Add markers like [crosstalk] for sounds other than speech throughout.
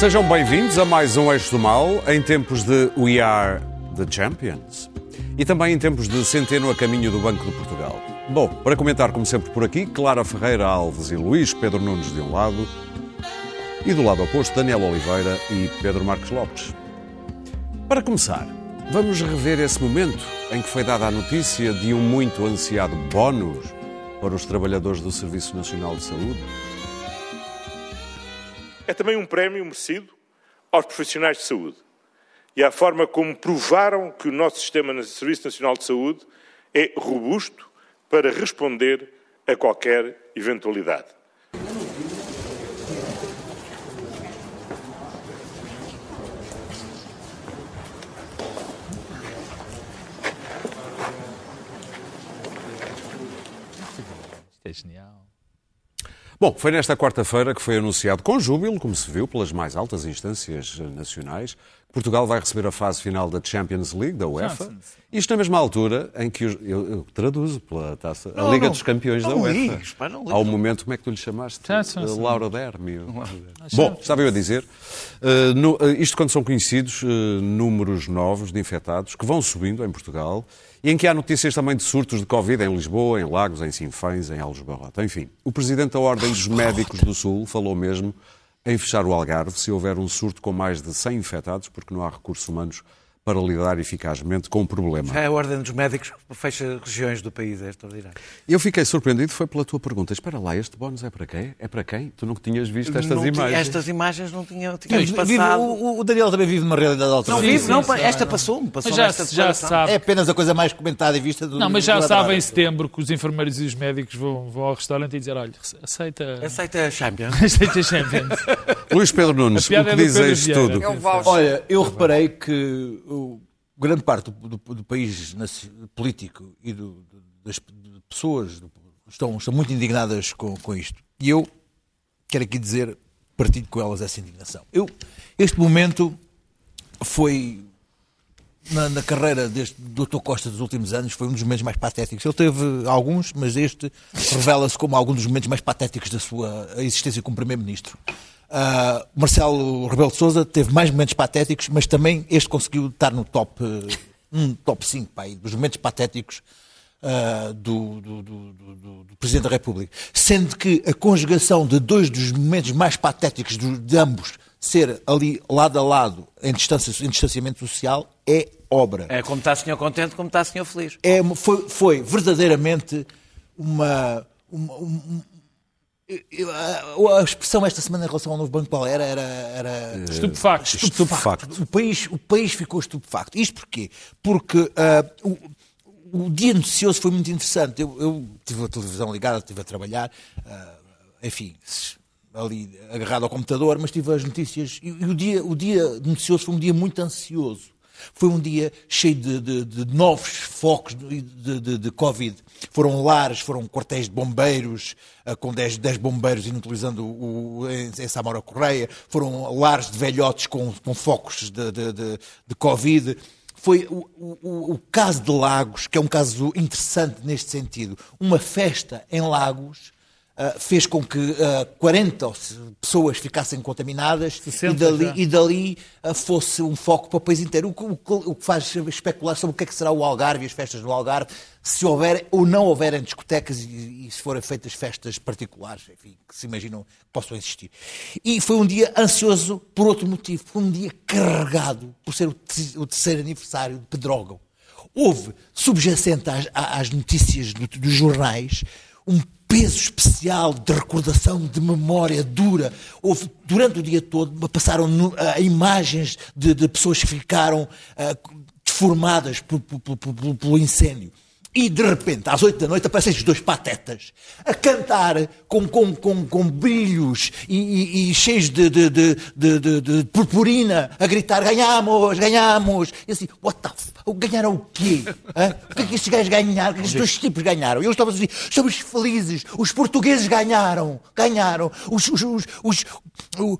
Sejam bem-vindos a mais um Eixo do Mal, em tempos de We Are the Champions e também em tempos de Centeno a caminho do Banco de Portugal. Bom, para comentar, como sempre, por aqui, Clara Ferreira Alves e Luís Pedro Nunes de um lado e do lado oposto, Daniel Oliveira e Pedro Marcos Lopes. Para começar, vamos rever esse momento em que foi dada a notícia de um muito ansiado bónus para os trabalhadores do Serviço Nacional de Saúde. É também um prémio merecido aos profissionais de saúde e à forma como provaram que o nosso sistema de Serviço Nacional de Saúde é robusto para responder a qualquer eventualidade. É genial. Bom, foi nesta quarta-feira que foi anunciado com júbilo, como se viu pelas mais altas instâncias nacionais, que Portugal vai receber a fase final da Champions League, da UEFA. Isto na mesma altura em que, os- eu, eu traduzo pela taça, a Não, Liga não. dos Campeões Não da UEFA. ligues, pá, não ligues. Ao momento, como é que tu lhe chamaste? Eh, Laura Dermio. Bom, estava eu a dizer, eh, no- eh, isto quando são conhecidos números novos de infectados que vão subindo em Portugal e em que há notícias também de surtos de Covid em Lisboa, em Lagos, em Sinfãs, em Algesbarrota. Enfim, o Presidente da Ordem dos Médicos do Sul falou mesmo em fechar o Algarve se houver um surto com mais de 100 infectados, porque não há recursos humanos para lidar eficazmente com o problema. É a Ordem dos Médicos fecha regiões do país, é extraordinário. Eu fiquei surpreendido, foi pela tua pergunta. Espera lá, este bónus é para quem? É para quem? Tu não tinhas visto estas Não tinha- imagens? Estas imagens não tínhamos Vive- passado. o, o Daniel também vive numa realidade Não alternativa. vive, sim, não, sim, esta não. passou-me, passou já, esta já sabe. É apenas a coisa mais comentada e vista do Não, mas já sabe em setembro que os enfermeiros e os médicos vão, vão ao restaurante e dizer: olha, aceita. Aceita a Champions. [laughs] Aceita Champions. Luís Pedro Nunes, A o é que do diz Pedro a isto Vieira. tudo? É um Olha, eu reparei que grande parte do, do- do país político e do- das pessoas estão, estão muito indignadas com, com isto. E eu quero aqui dizer, partilho com elas essa indignação. Eu, este momento foi na, na carreira deste Dr. Costa dos últimos anos foi um dos momentos mais patéticos. Ele teve alguns, mas este revela-se como algum dos momentos mais patéticos da sua existência como Primeiro-Ministro. Ah, Marcelo Rebelo de Sousa teve mais momentos patéticos, mas também este conseguiu estar no top, eh, um top 5 pá, dos momentos patéticos ah, do, do- do- do- Presidente da República. Sendo que a conjugação de dois dos momentos mais patéticos de ambos ser ali lado a lado em, distância, em distanciamento social é obra. É como está o senhor contente, como está o senhor feliz. É uma- foi, foi verdadeiramente uma. uma- um- eu- a, expressão esta semana em relação ao novo banco qual era? Era, era Estupefacto. Estupefacto. o país, o país ficou estupefacto. Isto porquê? Porque ah, o, o dia noticioso foi muito interessante. Eu, eu tive a televisão ligada, estive a trabalhar, ah, enfim, ali agarrado ao computador, mas tive as notícias. E, e o, dia, o dia noticioso foi um dia muito ansioso. Foi um dia cheio de, de- de novos focos de, de- Covid. Foram lares, foram quartéis de bombeiros, ah, com 10, 10 bombeiros inutilizando o, o, em, em Samora Correia. Foram lares de velhotes com, com focos de, Covid. Foi o, o- o caso de Lagos, que é um caso interessante neste sentido. Uma festa em Lagos fez com que ah, 40 pessoas ficassem contaminadas 60 e dali, e dali ah, fosse um foco para o país inteiro. O que, o que- faz especular sobre o que é que será o Algarve e as festas do Algarve, se houver ou não houverem discotecas e, e se forem feitas festas particulares, enfim, que se imaginam que possam existir. E foi um dia ansioso por outro motivo. Foi um dia carregado por ser o, te- o terceiro aniversário de Pedrógão. Houve, subjacente às, às notícias do- dos jornais, um peso especial de recordação, de memória dura. Houve, durante o dia todo, passaram ah, imagens de, de pessoas que ficaram ah, deformadas por- pelo incêndio. E, de repente, às oito da noite, aparecem estes dois patetas a cantar com, com, com, com brilhos e, e- e cheios de, de, de, de, purpurina, a gritar: ganhamos, ganhamos. E assim, what the f... Ganharam o quê? Hã? O que é que estes gajos ganharam? O que é que estes dois tipos ganharam? E eles estavam a dizer: estamos felizes, os portugueses ganharam, ganharam, os, os, os, os,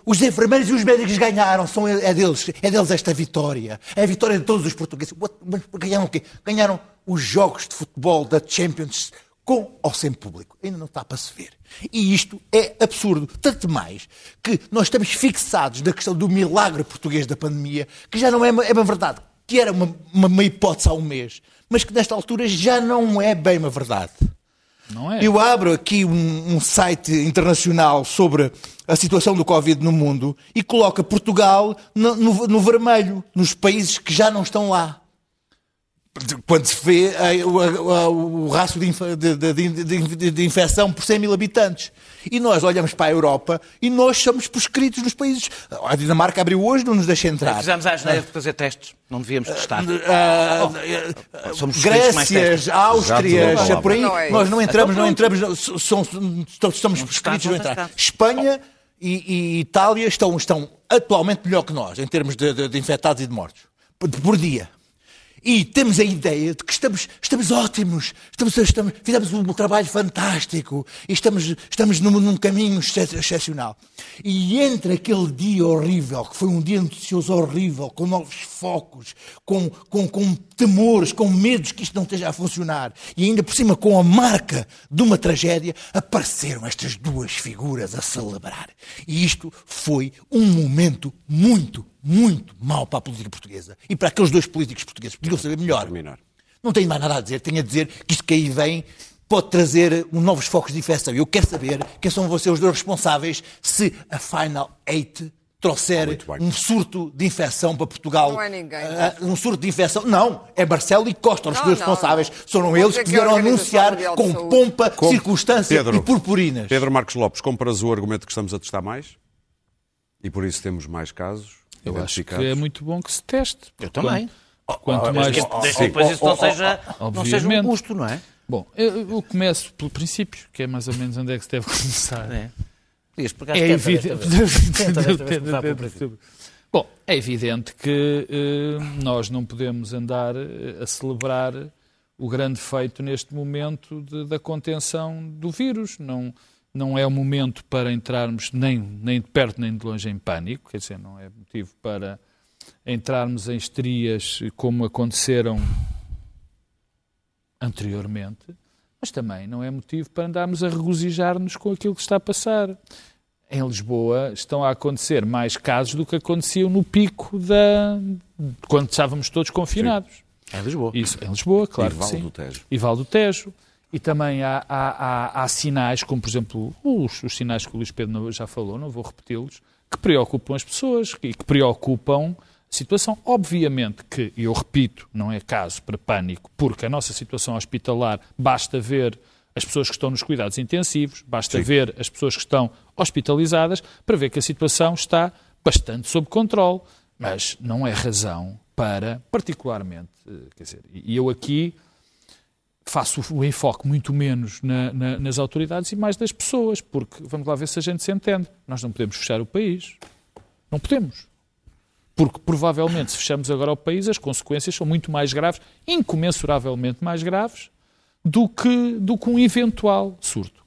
os enfermeiros e os médicos ganharam, São, é, deles, é deles esta vitória. É a vitória de todos os portugueses. What? Mas ganharam o quê? Ganharam os jogos de futebol da Champions com ou sem público. Ainda não está para se ver. E isto é absurdo. Tanto mais que nós estamos fixados na questão do milagre português da pandemia, que já não é uma, é uma verdade, que era uma, uma, uma hipótese há um mês, mas que nesta altura já não é bem uma verdade. É? Eu abro aqui um, um site internacional sobre a situação do Covid no mundo e coloca Portugal no, no- no vermelho, nos países que já não estão lá. Quando se vê eh, o, a- o rácio de, de- de- de- de- de infecção por 100 mil habitantes. E nós olhamos para a Europa e nós somos proscritos nos países. A Dinamarca abriu hoje, não nos deixa entrar. Fizemos a asneira de fazer testes. Não devíamos testar. Ah, Oh, Somos Grécias. Áustrias, por aí, Não é nós não entramos, não entramos, prescritos estão não entrar. Espanha e, e Itália estão, estão atualmente melhor que nós, em termos de, de- de infectados e de mortos, por dia. E temos a ideia de que estamos, estamos ótimos, estamos, estamos, fizemos um trabalho fantástico e estamos, estamos num, num caminho exce- excepcional. E entre aquele dia horrível, que foi um dia noticioso horrível, com novos focos, com, com, com temores, com medos que isto não esteja a funcionar, e ainda por cima com a marca de uma tragédia, apareceram estas duas figuras a celebrar. E isto foi um momento muito, muito mau para a política portuguesa e para aqueles dois políticos portugueses. Podiam saber melhor. Terminar. Não tenho mais nada a dizer. Tenho a dizer que isto que aí vem pode trazer um novos focos de infecção. Eu quero saber quem são vocês os dois responsáveis se a Final Eight trouxer um surto de infecção para Portugal. Não é ninguém. Ah, um surto de infecção. Não, é Marcelo e Costa, os Não, dois não, responsáveis. Foram eles que é vieram anunciar com Saúde. pompa, Com- circunstância Pedro, e purpurinas. Pedro Marcos Lopes, compras o argumento que estamos a testar mais? E por isso temos mais casos Eu acho que é muito bom que se teste. Eu também. Quanto mais. Desde que- desde que depois isso não seja, não seja um custo, não é? Bom, eu, eu começo pelo princípio, que é mais ou menos onde é que se deve começar. É. É evidente. [laughs] Bom, é evidente que eh, nós não podemos andar eh, a celebrar o grande feito neste momento de- da contenção do vírus. Não, não é o momento para entrarmos nem, nem de perto nem de longe em pânico, quer dizer, não é motivo para entrarmos em histerias como aconteceram anteriormente, mas também não é motivo para andarmos a regozijar-nos com aquilo que está a passar. Em Lisboa estão a acontecer mais casos do que aconteciam no pico da quando estávamos todos confinados. É Lisboa. Isso, em Lisboa, claro E Val sim. do Tejo. E Val do Tejo. E também há, há- há- há sinais, como por exemplo os, os sinais que o Luís Pedro já falou, não vou repeti-los, que preocupam as pessoas e que preocupam a situação. Obviamente que, e eu repito, não é caso para pânico, porque a nossa situação hospitalar basta ver as pessoas que estão nos cuidados intensivos, basta Sim. ver as pessoas que estão hospitalizadas para ver que a situação está bastante sob controle. Mas não é razão para, particularmente, eh, quer dizer, e eu aqui faço o enfoque muito menos na- na- nas autoridades e mais das pessoas, porque vamos lá ver se a gente se entende. Nós não podemos fechar o país. Não podemos. Porque provavelmente, se fechamos agora o país, as consequências são muito mais graves, incomensuravelmente mais graves, do que, do que um eventual surto.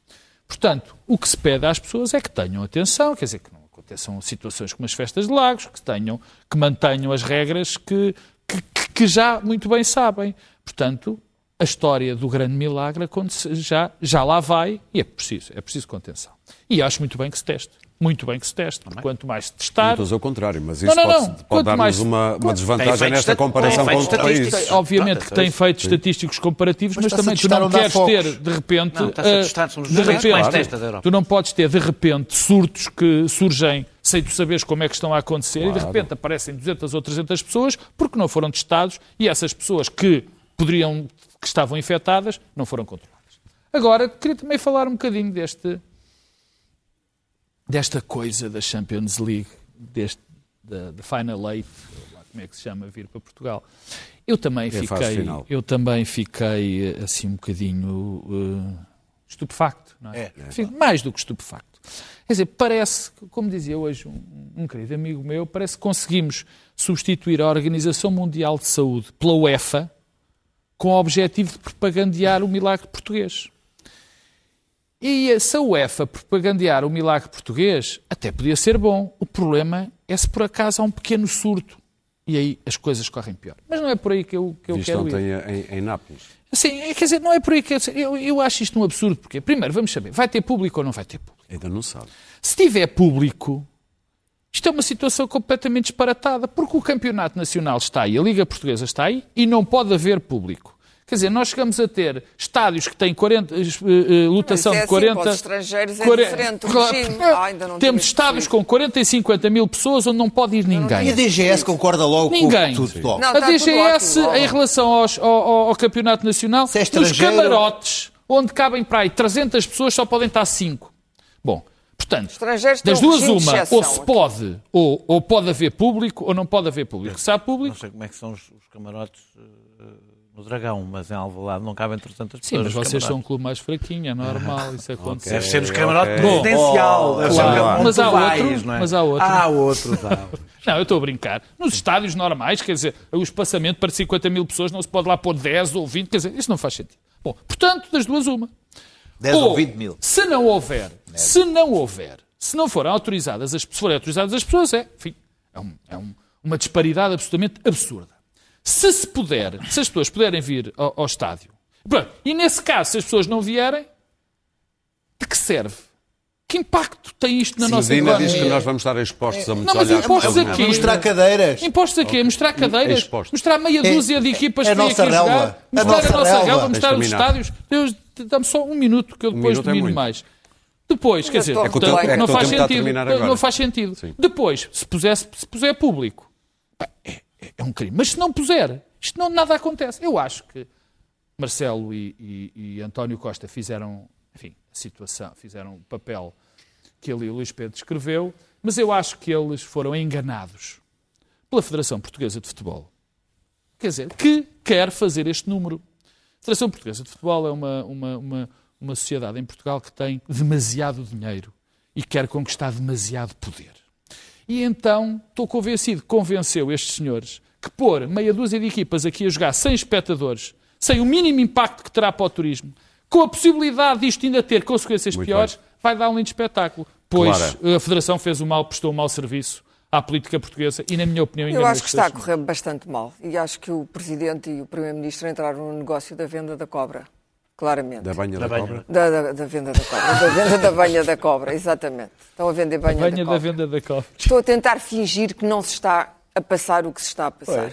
Portanto, o que se pede às pessoas é que tenham atenção, quer dizer, que não aconteçam situações como as festas de lagos, que, tenham, que mantenham as regras que, que, que já muito bem sabem. Portanto, a história do grande milagre já, já lá vai e é preciso, é preciso contenção. E acho muito bem que se teste. Muito bem que se teste. porque Quanto mais se testar, Estou a dizer o contrário, mas Não, isso não, pode, não. pode Quanto dar-nos mais- uma, uma desvantagem nesta estat- comparação com outros países. obviamente que tem feitos estatísticos comparativos, mas, Mas também tu não queres focos. ter, de repente, Não, eh, testar, somos de repente, Europa. tu não podes ter, de repente, surtos que surgem sem tu saberes como é que estão a acontecer e, de repente, aparecem 200 ou 300 pessoas porque não foram testados e essas pessoas que poderiam, que estavam infectadas, não foram controladas. Agora, queria também falar um bocadinho deste, desta coisa da Champions League, deste, da, da Final Eight, como é que se chama, vir para Portugal. Eu também É fiquei, eu também fiquei eh, assim um bocadinho eh, estupefacto, não é? Fico mais do que estupefacto. Quer dizer, parece, como dizia hoje um, um querido amigo meu, parece que conseguimos substituir a Organização Mundial de Saúde pela UEFA com o objetivo de propagandear o milagre português. E se a UEFA propagandear o milagre português, até podia ser bom. O problema é se por acaso há um pequeno surto e aí as coisas correm pior. Mas não é por aí que eu, que eu Visto quero ir. ontem em, em Nápoles. Sim, é, quer dizer, não é por aí que eu, eu, eu acho isto um absurdo. Porque, primeiro, vamos saber, vai ter público ou não vai ter público? Ainda não sabe. Se tiver público, isto é uma situação completamente disparatada, porque o Campeonato Nacional está aí, a Liga Portuguesa está aí e não pode haver público. Quer dizer, nós chegamos a ter estádios que têm 40, eh, eh, lotação Mas é de 40... assim, para os estrangeiros é 40 diferente o Claro, regime. Ah, ainda não Temos estádios com 40 e 50 mil pessoas onde não pode ir ninguém. E a DGS concorda logo Ninguém. com tudo logo. Não, a DGS, ótimo, em relação aos- ao, ao- ao Campeonato Nacional, Se é nos estrangeiro- camarotes, onde cabem para aí 300 pessoas, só podem estar 5. Bom, portanto, das duas uma, exceção ou se pode, ou, ou pode haver público, ou não pode haver público. Se há Não público, sei como é que são os, os camarotes eh, no Dragão, mas em Alvalade não cabem 300 pessoas. sim, mas vocês são um clube mais fraquinho, é normal, isso acontece. Deve ser nos camarotes ok. presidencial. ser Claro. Mas há vais, outro, não é? mas há outro. Há outros, há. [laughs] Não, eu estou a brincar. Nos estádios normais, quer dizer, o espaçamento para 50 mil pessoas não se pode lá pôr 10 ou 20, quer dizer, isso não faz sentido. Bom, portanto, das duas, uma. 10 ou 20 mil. Se não houver, se não houver, se não forem autorizadas as, se forem autorizadas as pessoas, é, enfim, é, um- é um- uma disparidade absolutamente absurda. Se se puder, se as pessoas puderem vir ao, ao estádio, pronto, e nesse caso, se as pessoas não vierem, de que serve? Que impacto tem isto na nossa Medina economia? diz que nós vamos estar expostos a muitos Não, mas olhares. impostos não. aqui. Mostrar cadeiras. Impostos a quê? Mostrar cadeiras? Expostos. Mostrar meia É- dúzia de equipas é que vêm a aqui nossa jogar? relva. A Mostrar a nossa nossa relva. relva, mostrar os estádios? Deus, Dá-me só um minuto que eu depois minuto é domino muito. mais. Depois, quer dizer, a portanto, recordar. É que não faz tempo está a sentido. terminar Não, agora. não faz sentido. Sim. Depois, se, pusesse, se puser público, pá, é, é- um crime. Mas se não puser, isto não, nada acontece. Eu acho que Marcelo e, e- e António Costa fizeram, enfim, a situação, fizeram o papel que ali o Luís Pedro escreveu, mas eu acho que eles foram enganados pela Federação Portuguesa de Futebol. Quer dizer, que quer fazer este número. A Federação Portuguesa de Futebol é uma, uma, uma, uma sociedade em Portugal que tem demasiado dinheiro e quer conquistar demasiado poder. E então estou convencido, convenceu estes senhores, que pôr meia dúzia de equipas aqui a jogar sem espectadores, sem o mínimo impacto que terá para o turismo, com a possibilidade disto ainda ter consequências Muito piores, vai dar um lindo espetáculo. Pois Clara. a Federação fez o mal, prestou um mau serviço à política portuguesa e, na minha opinião, Eu acho que está a correr bastante mal. E acho que o Presidente e o Primeiro-Ministro entraram no negócio da venda da cobra. Claramente. Da banha da, Da banha. cobra? Da, da- da venda da cobra. Da venda da banha da cobra, [laughs] exatamente. Estão a vender banha, Banha da da cobra. venda da cobra. Estou a tentar fingir que não se está a passar o que se está a passar.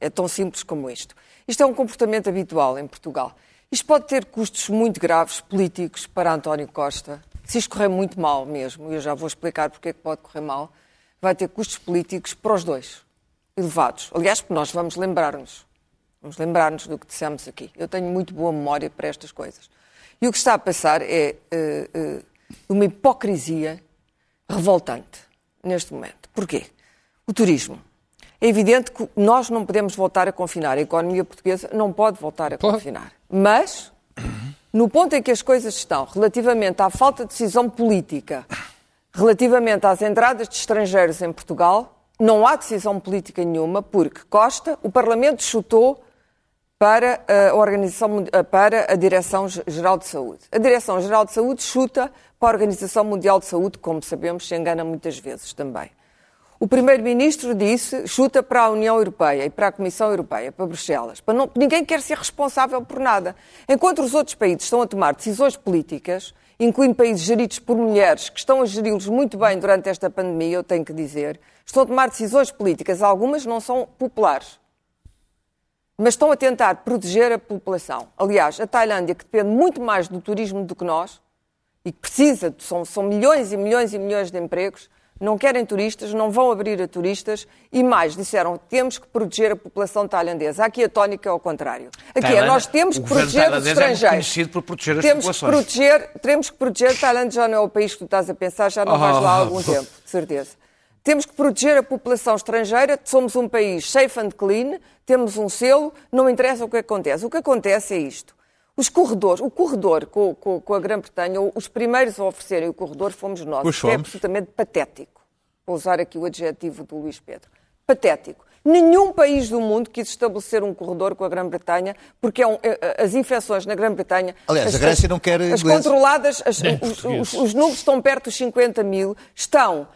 É tão simples como isto. Isto é um comportamento habitual em Portugal. Isto pode ter custos muito graves políticos para António Costa. Se isto correr muito mal mesmo, e eu já vou explicar porque é que pode correr mal, vai ter custos políticos para os dois, elevados. Aliás, porque nós vamos lembrar-nos. Vamos lembrar-nos do que dissemos aqui. Eu tenho muito boa memória para estas coisas. E o que está a passar é eh, eh, uma hipocrisia revoltante neste momento. Porquê? O turismo. É evidente que nós não podemos voltar a confinar. A economia portuguesa não pode voltar a confinar. Mas, no ponto em que as coisas estão, relativamente à falta de decisão política, relativamente às entradas de estrangeiros em Portugal, não há decisão política nenhuma, porque Costa, o Parlamento chutou para a, Organização, eh, para a Direção-Geral de Saúde. A Direção-Geral de Saúde chuta para a Organização Mundial de Saúde, como sabemos, se engana muitas vezes também. O Primeiro-Ministro disse, chuta para a União Europeia e para a Comissão Europeia, para Bruxelas. Para não- ninguém quer ser responsável por nada. Enquanto os outros países estão a tomar decisões políticas, incluindo países geridos por mulheres, que estão a geri-los muito bem durante esta pandemia, eu tenho que dizer, estão a tomar decisões políticas, algumas não são populares mas estão a tentar proteger a população. Aliás, a Tailândia, que depende muito mais do turismo do que nós, e que precisa, são, são milhões e milhões e milhões de empregos, não querem turistas, não vão abrir a turistas e mais, disseram, temos que proteger a população tailandesa. Aqui a tónica é ao contrário. Aqui é, nós temos que proteger os é estrangeiros. conhecido por proteger as temos que populações. proteger, temos que proteger, Tailândia já não é o país que tu estás a pensar, já não vais lá há algum tempo, de certeza. Temos que proteger a população estrangeira, somos um país safe and clean, temos um selo, não interessa o que acontece. O que acontece é isto. Os corredores, o corredor com, com- com a Grã-Bretanha, os primeiros a oferecerem o corredor fomos nós. Pois é fomos. absolutamente patético. Vou usar aqui o adjetivo do Luís Pedro. Patético. Nenhum país do mundo quis estabelecer um corredor com a Grã-Bretanha, porque é um- eh, eh, as infecções na Grã-Bretanha. Aliás, as- a Grécia as- não quer As ingleses. controladas, as- os, os- os números estão perto dos 50 mil, estão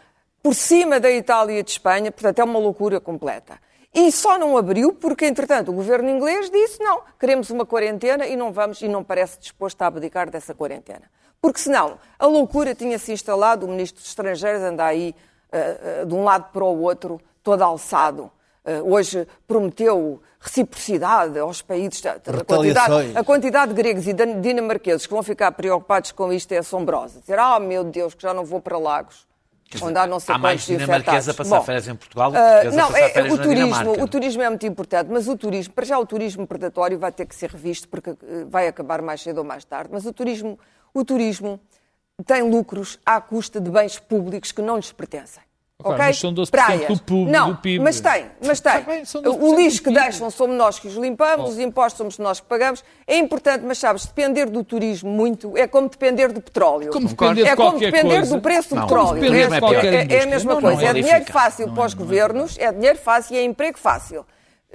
por cima da Itália e de Espanha, portanto é uma loucura completa. E só não abriu porque, entretanto, o governo inglês disse não, queremos uma quarentena e não vamos, e não parece disposto a abdicar dessa quarentena. Porque senão a loucura tinha-se instalado, o ministro dos Estrangeiros anda aí uh, uh, de um lado para o outro, todo alçado. Uh, hoje prometeu reciprocidade aos países. A quantidade, a quantidade de gregos e dinamarqueses que vão ficar preocupados com isto é assombrosa. Dizer, ah, oh, meu Deus, que já não vou para Lagos. Dizer, onde há, não sei há mais dinamarquesa a passar Bom, férias em Portugal uh, não, a é, o turismo, o turismo é muito importante, mas o turismo, para já o turismo predatório vai ter que ser revisto porque vai acabar mais cedo ou mais tarde, mas o turismo, o turismo tem lucros à custa de bens públicos que não lhes pertencem. Okay? Mas são 12% Praias. do, PIB, não, do PIB. Mas tem, mas tem. Bem, o lixo que deixam somos nós que os limpamos, oh. os impostos somos nós que pagamos. É importante, mas sabes, depender do turismo muito é como depender do petróleo. Como depender é como depender coisa. do preço do não, petróleo. É, é, é, a mesma não, coisa. Não, é, é dinheiro fácil para os governos, é dinheiro fácil e é emprego fácil.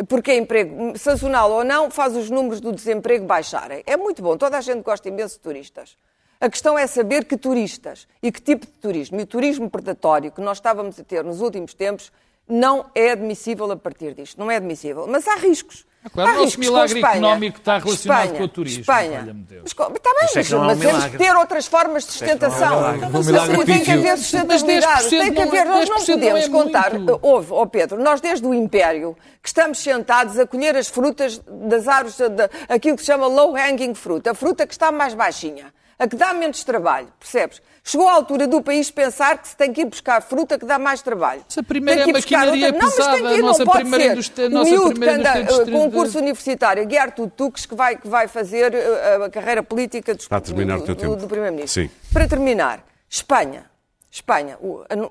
Porque é emprego sazonal ou não, faz os números do desemprego baixarem. É muito bom, toda a gente gosta imenso de turistas. A questão é saber que turistas e que tipo de turismo. E o turismo predatório que nós estávamos a ter nos últimos tempos não é admissível a partir disto. Não é admissível. Mas há riscos. É claro, há o nosso milagre económico está relacionado Espanha, com o turismo. Espanha. Mas, está bem, mas, é mas temos que ter outras formas de sustentação. É um assim, tem que haver sustentabilidade. Tem que haver, nós não podemos não é contar. Houve, oh Pedro, nós desde o Império que estamos sentados a colher as frutas das árvores, aquilo que se chama low hanging fruit, a fruta que está mais baixinha a que dá menos trabalho, percebes? Chegou a altura do país pensar que se tem que ir buscar fruta que dá mais trabalho. Essa primeira é maquinaria outra... pesada, não, mas tem que ir, nossa não primeira ser. indústria, nossa o miúdo que anda uh, com um curso universitário, guiar tudo tuques, que vai, que vai fazer uh, a carreira política do, a terminar do, o tempo. do Primeiro-Ministro. Para terminar, Espanha. Espanha,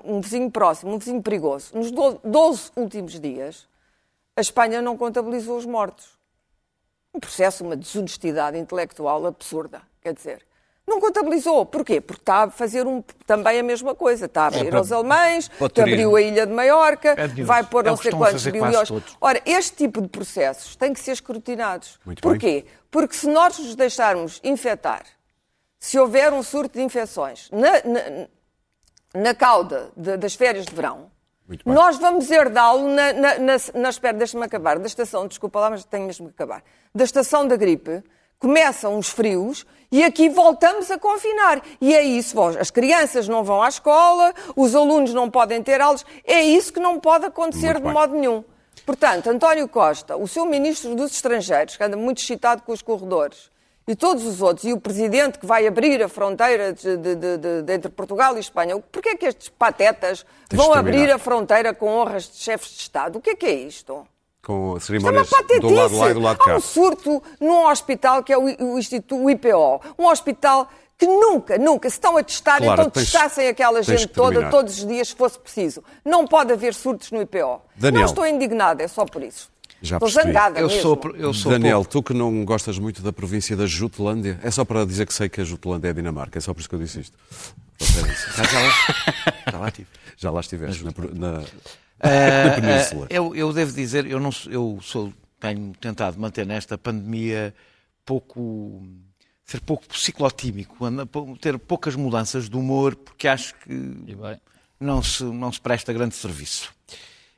um vizinho próximo, um vizinho perigoso. Nos 12 últimos dias, a Espanha não contabilizou os mortos. Um processo, uma desonestidade intelectual absurda. Quer dizer, não contabilizou. Porquê? Porque está a fazer um, também a mesma coisa. Está a abrir é para, aos alemães, que abriu a ilha de Maiorca, é vai pôr é não sei quantos bilhões. Ora, este tipo de processos têm que ser escrutinados. Muito Porquê? Bem. Porque se nós nos deixarmos infectar, se houver um surto de infecções na, na, na cauda de, das férias de verão, nós vamos herdá-lo na, na, na, na espera, deixa-me acabar, da estação, desculpa lá, mas tenho mesmo que acabar, da estação da gripe, começam os frios e aqui voltamos a confinar. E é isso, as crianças não vão à escola, os alunos não podem ter aulas, é isso que não pode acontecer de modo nenhum. Portanto, António Costa, o seu ministro dos Estrangeiros, que anda muito excitado com os corredores, e todos os outros, e o presidente que vai abrir a fronteira de, de, de, entre Portugal e Espanha, porquê é que estes patetas vão abrir a fronteira com honras de chefes de Estado? O que é que é isto? Com cerimónias do lado lá e do lado de cá. Há um surto num hospital que é o, Instituto o IPO, um hospital que nunca, nunca se estão a testar, claro, então tens, testassem aquela gente toda, todos os dias, se fosse preciso. Não pode haver surtos no IPO. Daniel, não estou indignada, é só por isso. Já estou percebi. zangada eu mesmo. Sou, eu sou Daniel, pouco... tu que não gostas muito da província da Jutlândia, é só para dizer que sei que a Jutlândia é Dinamarca, é só por isso que eu disse isto. Já, já, lá, já lá estive. Já lá estiveste, na, na, [laughs] Uh, eu, eu, devo dizer, eu, não, eu sou, tenho tentado manter nesta pandemia pouco ser pouco ciclotímico, ter poucas mudanças de humor, porque acho que não se, não se presta grande serviço.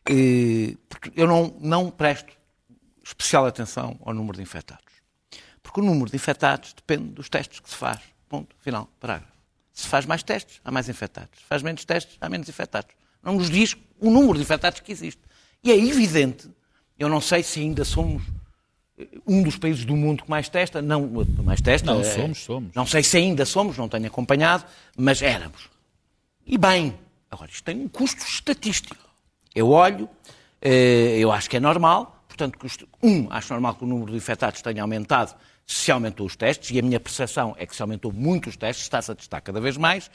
E, porque eu não, não presto especial atenção ao número de infectados. Porque o número de infectados depende dos testes que se faz. Ponto, final, parágrafo. Se faz mais testes, há mais infectados. Se faz menos testes, há menos infectados. Não nos diz o número de infectados que existe. E é evidente, eu não sei se ainda somos eh, um dos países do mundo que mais testa, não mais testa. Não, é, somos, somos. Não sei se ainda somos, não tenho acompanhado, mas éramos. E bem, agora isto tem um custo estatístico. Eu olho, eh, eu acho que é normal, portanto, um, acho normal que o número de infectados tenha aumentado se aumentou os testes, e a minha percepção é que se aumentou muito os testes, está-se a testar cada vez mais,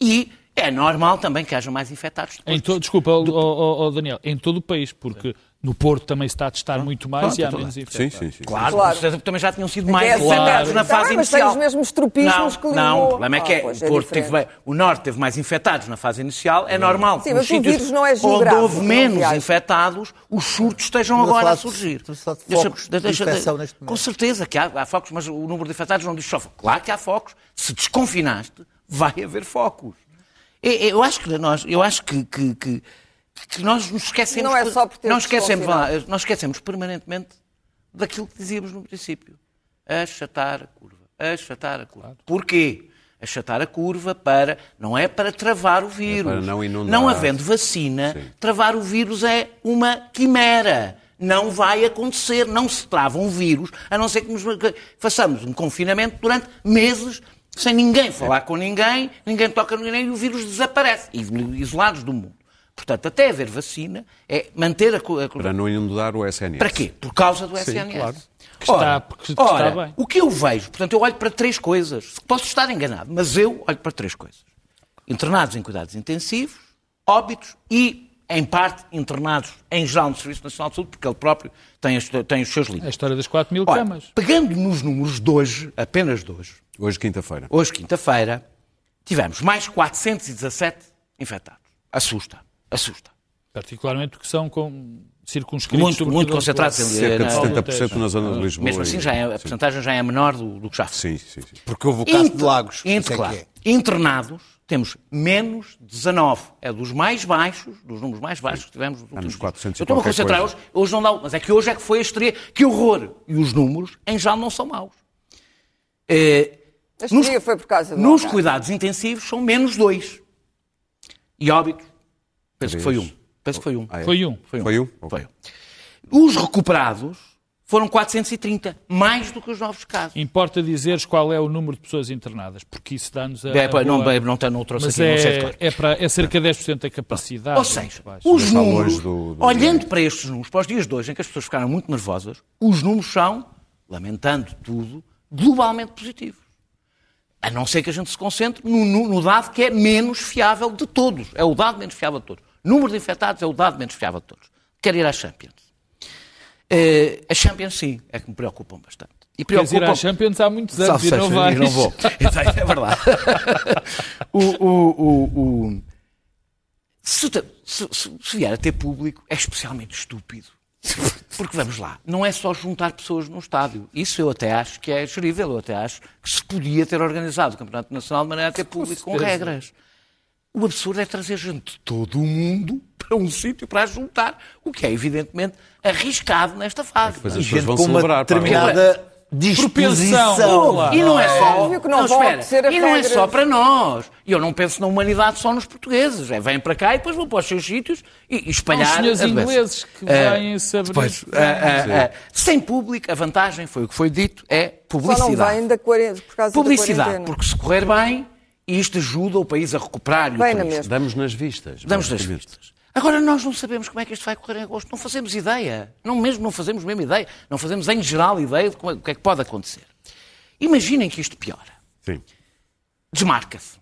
e é normal também que haja mais infectados. Em to, desculpa, do... oh, oh, Daniel, em todo o país, porque no Porto também se está a testar muito mais e há menos infectados. Sim, sim, sim. Claro, claro. também já tinham sido mais infectados na fase tá, mas inicial. Mas tem os mesmos tropismos não, que Não, o problema é que é, ah, o, Porto é teve, o Norte teve mais infectados na fase inicial, é normal. Sim, mas o vírus não é geográfico. Onde houve menos infectados, os surtos estejam agora a surgir. De deixa, deixa, de com certeza que há, há focos, mas o número de infectados não diz só Claro que há focos. Se desconfinaste, vai haver focos. Eu acho que nós, eu acho que, que, que que nós nos esquecemos. Não é só por ter nós esquecemos, nós esquecemos permanentemente daquilo que dizíamos no princípio. Achatar a curva. Achatar a curva. Claro. Porquê? Achatar a curva para. Não é para travar o vírus. É para não inundar. Não havendo vacina, Sim. travar o vírus é uma quimera. Não vai acontecer. Não se trava um vírus, a não ser que nos façamos um confinamento durante meses sem ninguém falar é. com ninguém, ninguém toca ninguém e o vírus desaparece, isolados do mundo. Portanto, até haver vacina, é manter a... Para não inundar o SNS. Para quê? Por causa do Sim, SNS. Claro. Que ora, está, porque ora, está bem. o que eu vejo, portanto, eu olho para três coisas. Posso estar enganado, mas eu olho para três coisas. Internados em cuidados intensivos, óbitos e, em parte, internados em geral no Serviço Nacional de Saúde, porque ele próprio tem, as, tem os seus limites. A história das 4 mil camas. Pegando nos números de hoje, apenas de hoje. Hoje, quinta-feira. Hoje, quinta-feira, tivemos mais 417 infectados. Assusta, assusta. Particularmente porque são com circunscritos. Muito, muito concentrados. Cerca de 70% na zona de Lisboa. Mesmo assim, já é, a porcentagem já é menor do, do que já foi. Sim, sim, sim. Porque houve o caso Inter, de Lagos. Inter, claro. É. Internados, temos menos 19. É dos mais baixos, dos números mais baixos que tivemos nos últimos 400 Eu estou a concentrar hoje, hoje não dá, mas é que hoje é que foi a estreia. Que horror! E os números, em geral, não são maus. É, a nos, foi por causa do Nos cuidados intensivos são menos 2. E óbitos, penso que foi um. Penso que foi um. Ah, é? Foi um. Foi um. Foi um? Foi um. Os recuperados foram 430, mais do que os novos casos. Importa dizeres qual é o número de pessoas internadas, porque isso dá-nos a. É, a não, boa... não, não trouxe Mas aqui, é, não sei claro. é, para, é cerca de 10% da capacidade. Ou seja, os números, do, do... olhando para estes números, para os dias de hoje, em que as pessoas ficaram muito nervosas, os números são, lamentando tudo, globalmente positivos. A não ser que a gente se concentre no, no, no dado que é menos fiável de todos. É o dado menos fiável de todos número de infectados é o dado menos fiável de todos. Quero ir à Champions. Uh, a Champions, sim, é que me preocupam bastante. E preocupam... Queres ir à Champions há muitos anos e não vais. não vou. [laughs] é verdade. [laughs] o, o, o, o... Se, se, se, vier a ter público, é especialmente estúpido. Porque vamos lá, não é só juntar pessoas no estádio. Isso eu até acho que é gerível. Eu até acho que se podia ter organizado o Campeonato Nacional de maneira a ter público com, regras. O absurdo é trazer gente de todo o mundo para um sítio para juntar, o que é evidentemente arriscado nesta fase. É as pessoas vão celebrar, determinada disposição. E não é só, é não, não espera, e não é só para nós. E eu não penso na humanidade só nos portugueses. É, vêm para cá e depois vão para os seus sítios e, e espalhar. Os ingleses que vêm uh, saber. Depois, uh, uh, sem público, a vantagem, foi o que foi dito, é publicidade. Só não vêm da 40, por causa publicidade, porque se correr bem, isto ajuda o país a recuperar. Bem, na mesma. Damos nas vistas. Damos nas vistas. Agora, nós não sabemos como é que isto vai correr em agosto. Não fazemos ideia. Não, mesmo não fazemos mesmo ideia. Não fazemos, em geral, ideia do que é que pode acontecer. Imaginem que isto piora. Sim. Desmarca-se.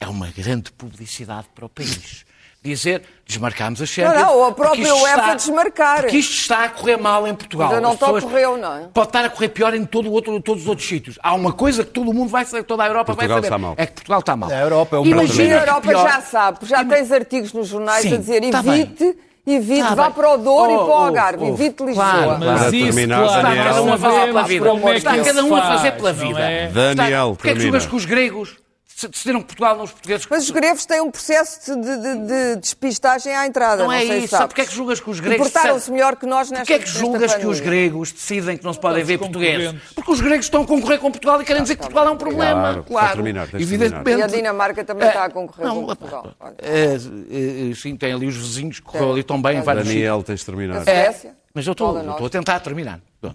É uma grande publicidade para o país dizer desmarcamos a Champions. Não, não, a própria UEFA está, desmarcar. Porque isto está a correr mal em Portugal. Ainda não está a correr, não é? Pode estar a correr pior em todo outro, todos os outros sítios. Há uma coisa que todo o mundo vai saber, toda a Europa Portugal vai saber. Está mal. É que Portugal está mal. A Europa é o Imagina a Europa pior... já sabe, porque já tens artigos nos jornais Sim, a dizer evite... Evite, tá vá bem. para o Douro oh, e para o Algarve, oh, oh, evite Lisboa. Claro, mas para isso, terminar, claro, Daniel, está cada um a fazer pela vida. Está cada um a fazer pela vida. É? Daniel, Porquê é que jogas com os gregos? Decidiram que Portugal não os portugueses. Mas os gregos têm um processo de, de, de despistagem à entrada. Não, não é isso. Sabe porque é que julgas que os gregos. Portaram-se melhor que nós nesta Porquê é que julgas que os gregos decidem que não se podem ver portugueses? Porque os gregos estão a concorrer com Portugal e querem dizer que Portugal é um problema. Claro, claro. Terminar, evidentemente. E a Dinamarca também está a concorrer não, com Portugal. É, é, sim, tem ali os vizinhos que correu ali tão bem Daniel, tens de terminar. É, mas eu estou, estou a tentar terminar. [laughs]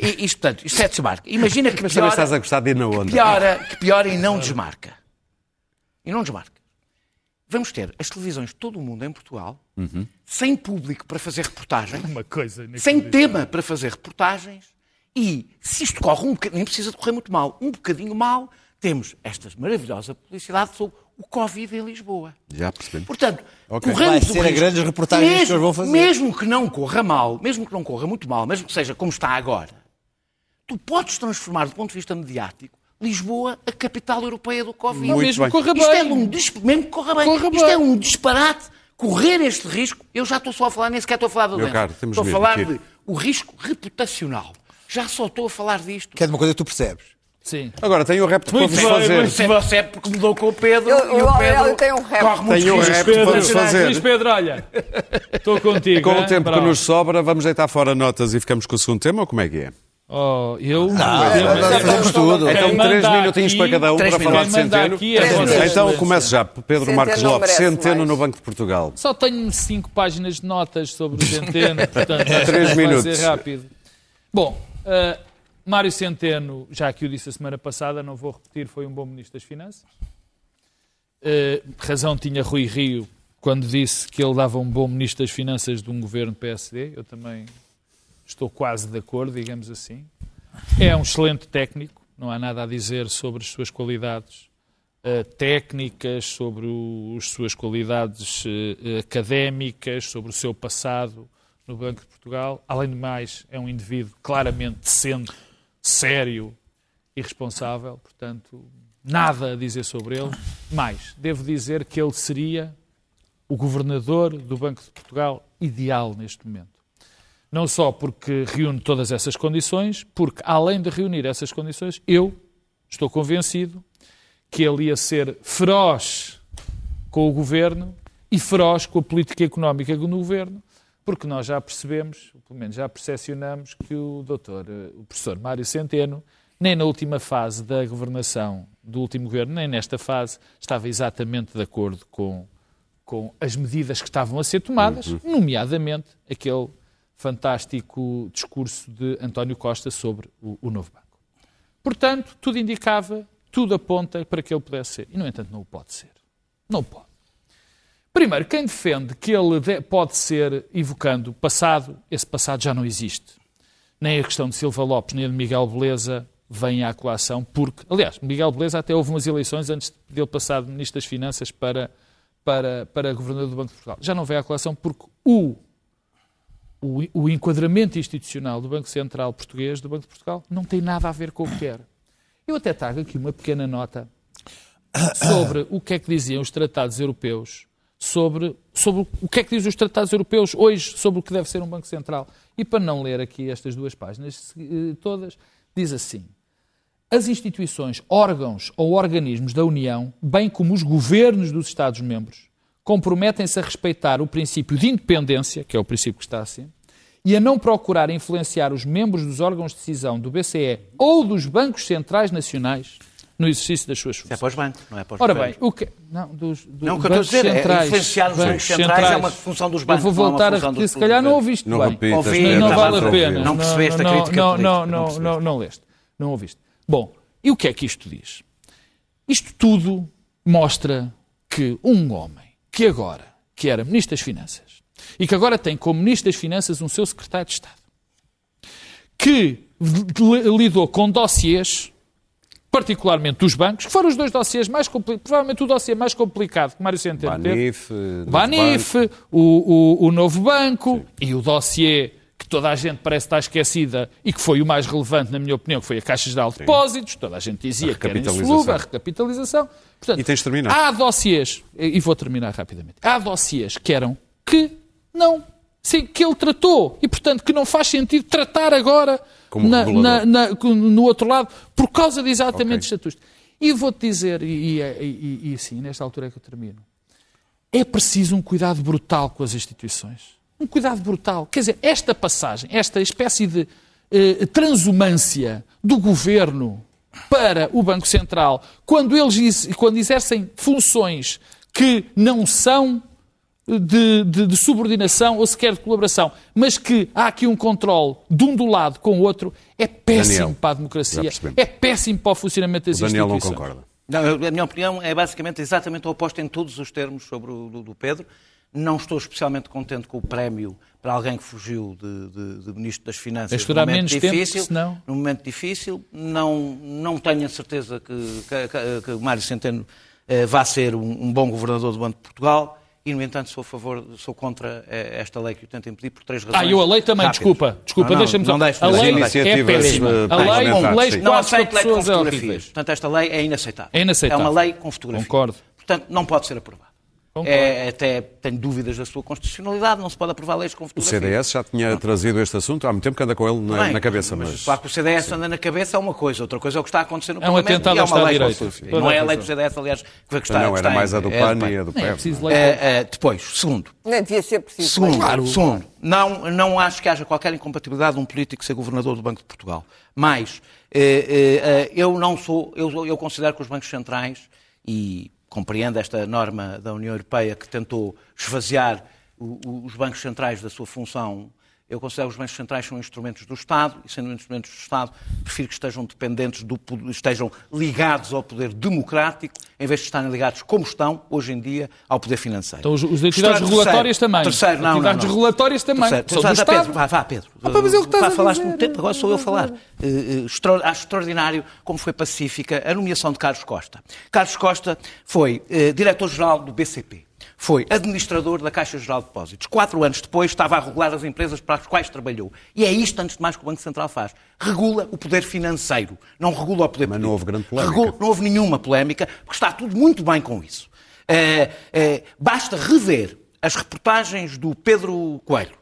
E, isto, portanto, isto é desmarca. Imagina que Mas piora, estás a gostar de ir na onda. Que piora, que piora e não desmarca e não desmarca. Vamos ter as televisões de todo o mundo em Portugal, uhum. sem público para fazer reportagens, Uma coisa sem tema para fazer reportagens, e se isto corre um bocadinho, nem precisa de correr muito mal, um bocadinho mal, temos esta maravilhosa publicidade sobre o Covid em Lisboa. Já percebi. Portanto, okay. Vai ser risco, a grandes reportagens mesmo, que eles vão fazer. Mesmo que não corra mal, mesmo que não corra muito mal, mesmo que seja como está agora, tu podes transformar do ponto de vista mediático Lisboa a capital europeia do Covid. Muito mesmo bem. corra bem. Isto é um, mesmo que corra bem. Corra Isto bem. é um disparate. Correr este risco, eu já estou só a falar, nem sequer estou a falar do doença. Estou a falar de o risco reputacional. Já só estou a falar disto. Que é de uma coisa que tu percebes. Sim. Agora, tenho o repto para vos fazer. muito Se você é porque mudou com o Pedro. Eu, e eu, o Pedro eu tenho um rap. corre Tenho um riscos. repto para vos Luís fazer. Pedro, olha, estou contigo. Com o tempo que nos sobra, vamos deitar fora notas e ficamos com o segundo tema ou como é que é? Oh, eu... Não, eu- nós eu- fazemos tudo. Então, três minutinhos para cada um para falar de manda Centeno. é. Então começo já. Pedro Marcos não Lopes, Centeno no Banco de Portugal. Só tenho cinco páginas de notas sobre o Centeno, [laughs] portanto Três vai minutos. ser rápido. Bom, uh, Mário Centeno, já que o disse a semana passada, não vou repetir, foi um bom Ministro das Finanças. Uh, razão tinha Rui Rio quando disse que ele dava um bom Ministro das Finanças de um governo PSD. Eu também estou quase de acordo, digamos assim. É um excelente técnico, não há nada a dizer sobre as suas qualidades eh, técnicas, sobre o- as suas qualidades eh, académicas, sobre o seu passado no Banco de Portugal. Além de mais, é um indivíduo claramente decente, sério e responsável, portanto, nada a dizer sobre ele. Mais, devo dizer que ele seria o governador do Banco de Portugal ideal neste momento. Não só porque reúne todas essas condições, porque além de reunir essas condições, eu estou convencido que ele ia ser feroz com o governo e feroz com a política económica do governo, porque nós já percebemos, pelo menos já percepcionamos, que o doutor, eh, o professor Mário Centeno, nem na última fase da governação do último governo, nem nesta fase, estava exatamente de acordo com, com as medidas que estavam a ser tomadas, nomeadamente aquele fantástico discurso de António Costa sobre o, o novo banco. Portanto, tudo indicava, tudo aponta para que ele pudesse ser. E, no entanto, não o pode ser. Não pode. Primeiro, quem defende que ele de- pode ser evocando o passado, esse passado já não existe. Nem a questão de Silva Lopes, nem a de Miguel Beleza vem à colação, porque, aliás, Miguel Beleza até houve umas eleições antes de ele passar de Ministro das Finanças para, para, para Governador do Banco de Portugal. Já não vem à colação porque o o, o enquadramento institucional do Banco Central Português, do Banco de Portugal, não tem nada a ver com o que era. Eu até trago aqui uma pequena nota sobre o que é que diziam os tratados europeus, sobre, sobre o que é que dizem os tratados europeus hoje sobre o que deve ser um Banco Central. E para não ler aqui estas duas páginas eh, todas, diz assim: as instituições, órgãos ou organismos da União, bem como os governos dos Estados-membros, comprometem-se a respeitar o princípio de independência, que é o princípio que está acima, e a não procurar influenciar os membros dos órgãos de decisão do BCE ou dos bancos centrais nacionais no exercício das suas Isso é funções. para os bancos, não é para os Ora bem, o que... Não, dos, dos Não, o que eu estou a bancos dizer é centrais. influenciar os bancos centrais é uma função dos bancos, Eu vou não é voltar a repetir, se calhar não ouviste Não bem. repitas, Ouvi, Não, não vale a a pena. Não percebeste a não, crítica não, política, não, não não, não, não leste. Não ouviste. Bom, e o que é que isto diz? Isto tudo mostra que um homem que agora, que era Ministro das Finanças, e que agora tem como Ministro das Finanças um seu Secretário de Estado, que li- lidou com dossiês, particularmente dos bancos, que foram os dois dossiês mais complicados, provavelmente o dossiê mais complicado que Mário Centeno teve, Banif, eh, o Banif, Banco. o, o, o Novo Banco e o dossiê que toda a gente parece estar esquecida e que foi o mais relevante, na minha opinião, que foi a Caixa Geral de Depósitos. Toda a gente dizia A que era insolúvel, a recapitalização. Portanto, E tens de terminar. Há dossiês, e vou terminar rapidamente, há dossiês que eram que não, sim, que ele tratou e, portanto, que não faz sentido tratar agora na- na- na- no outro lado por causa de exatamente Ok. dos estatutos. E vou-te dizer, e, e, e, e assim, nesta altura é que eu termino, é preciso um cuidado brutal com as instituições. Um cuidado brutal. Quer dizer, esta passagem, esta espécie de eh, transumância do governo para o Banco Central, quando eles quando exercem funções que não são de, de- de subordinação ou sequer de colaboração, mas que há aqui um controle de um do lado com o outro, é péssimo Daniel, para a democracia, é péssimo para o funcionamento das O Daniel não concorda. Não, a minha opinião é basicamente exatamente o oposto em todos os termos sobre o do, do Pedro. Não estou especialmente contente com o prémio para alguém que fugiu de, de- de Ministro das Finanças num durar momento menos tempo, difícil. senão- Num momento difícil. Não, não tenho a certeza que, que, que- que o Mário Centeno eh, vá ser um, um bom governador do Banco de Portugal. E, no entanto, sou, a favor, sou contra eh, esta lei que o tenta impedir por três razões. Ah, eu a lei também, rápidas. desculpa, desculpa, Não, não, deixa-me não só. deixo, A não lei é péssima. A lei com leis Não aceito lei com é fotografias. Portanto, esta lei é inaceitável. É inaceitável. É uma lei com fotografias. Concordo. Portanto, não pode ser aprovada. É, até tenho dúvidas da sua constitucionalidade, não se pode aprovar leis com O fotografia. CDS já tinha trazido este assunto há muito tempo que anda com ele na, Bem, na cabeça, mas... Claro que o CDS anda na cabeça é uma coisa, outra coisa é o que está a acontecer no É um Parlamento atentado e é ao uma Estado lei de com Direito. Não é a lei do CDS, aliás, que que está não, era mais a do é PAN e a do Nem é não eh, depois, segundo, Nem devia ser preciso. Segundo, Claro. segundo não, não acho que haja qualquer incompatibilidade de um político ser governador do Banco de Portugal. Mas eh, eh, eh, eu não sou, eu, eu considero que os bancos centrais, e compreendo esta norma da União Europeia que tentou esvaziar o- o- os bancos centrais da sua função, eu considero que os bancos centrais são instrumentos do Estado, e sendo instrumentos do Estado, prefiro que estejam dependentes do estejam ligados ao poder democrático, em vez de estarem ligados, como estão hoje em dia, ao poder financeiro. Então, os, os entidades regulatórias também. Terceiro, não, não, não. regulatórias também. Terceiro, São do Estado. Pedro, vá, vá, Pedro. Ah, mas estás Vá, a falaste muito tempo, agora sou eu a falar. Extra- acho extraordinário como foi pacífica a nomeação de Carlos Costa. Carlos Costa foi eh, diretor-geral do BCP. Foi administrador da Caixa Geral de Depósitos. Quatro anos depois estava a regular as empresas para as quais trabalhou. E é isto, antes de mais, que o Banco Central faz. Regula o poder financeiro. Não regula o poder Mas não político. houve grande polémica. Regula- não houve nenhuma polémica, porque está tudo muito bem com isso. Eh, eh, basta rever as reportagens do Pedro Coelho,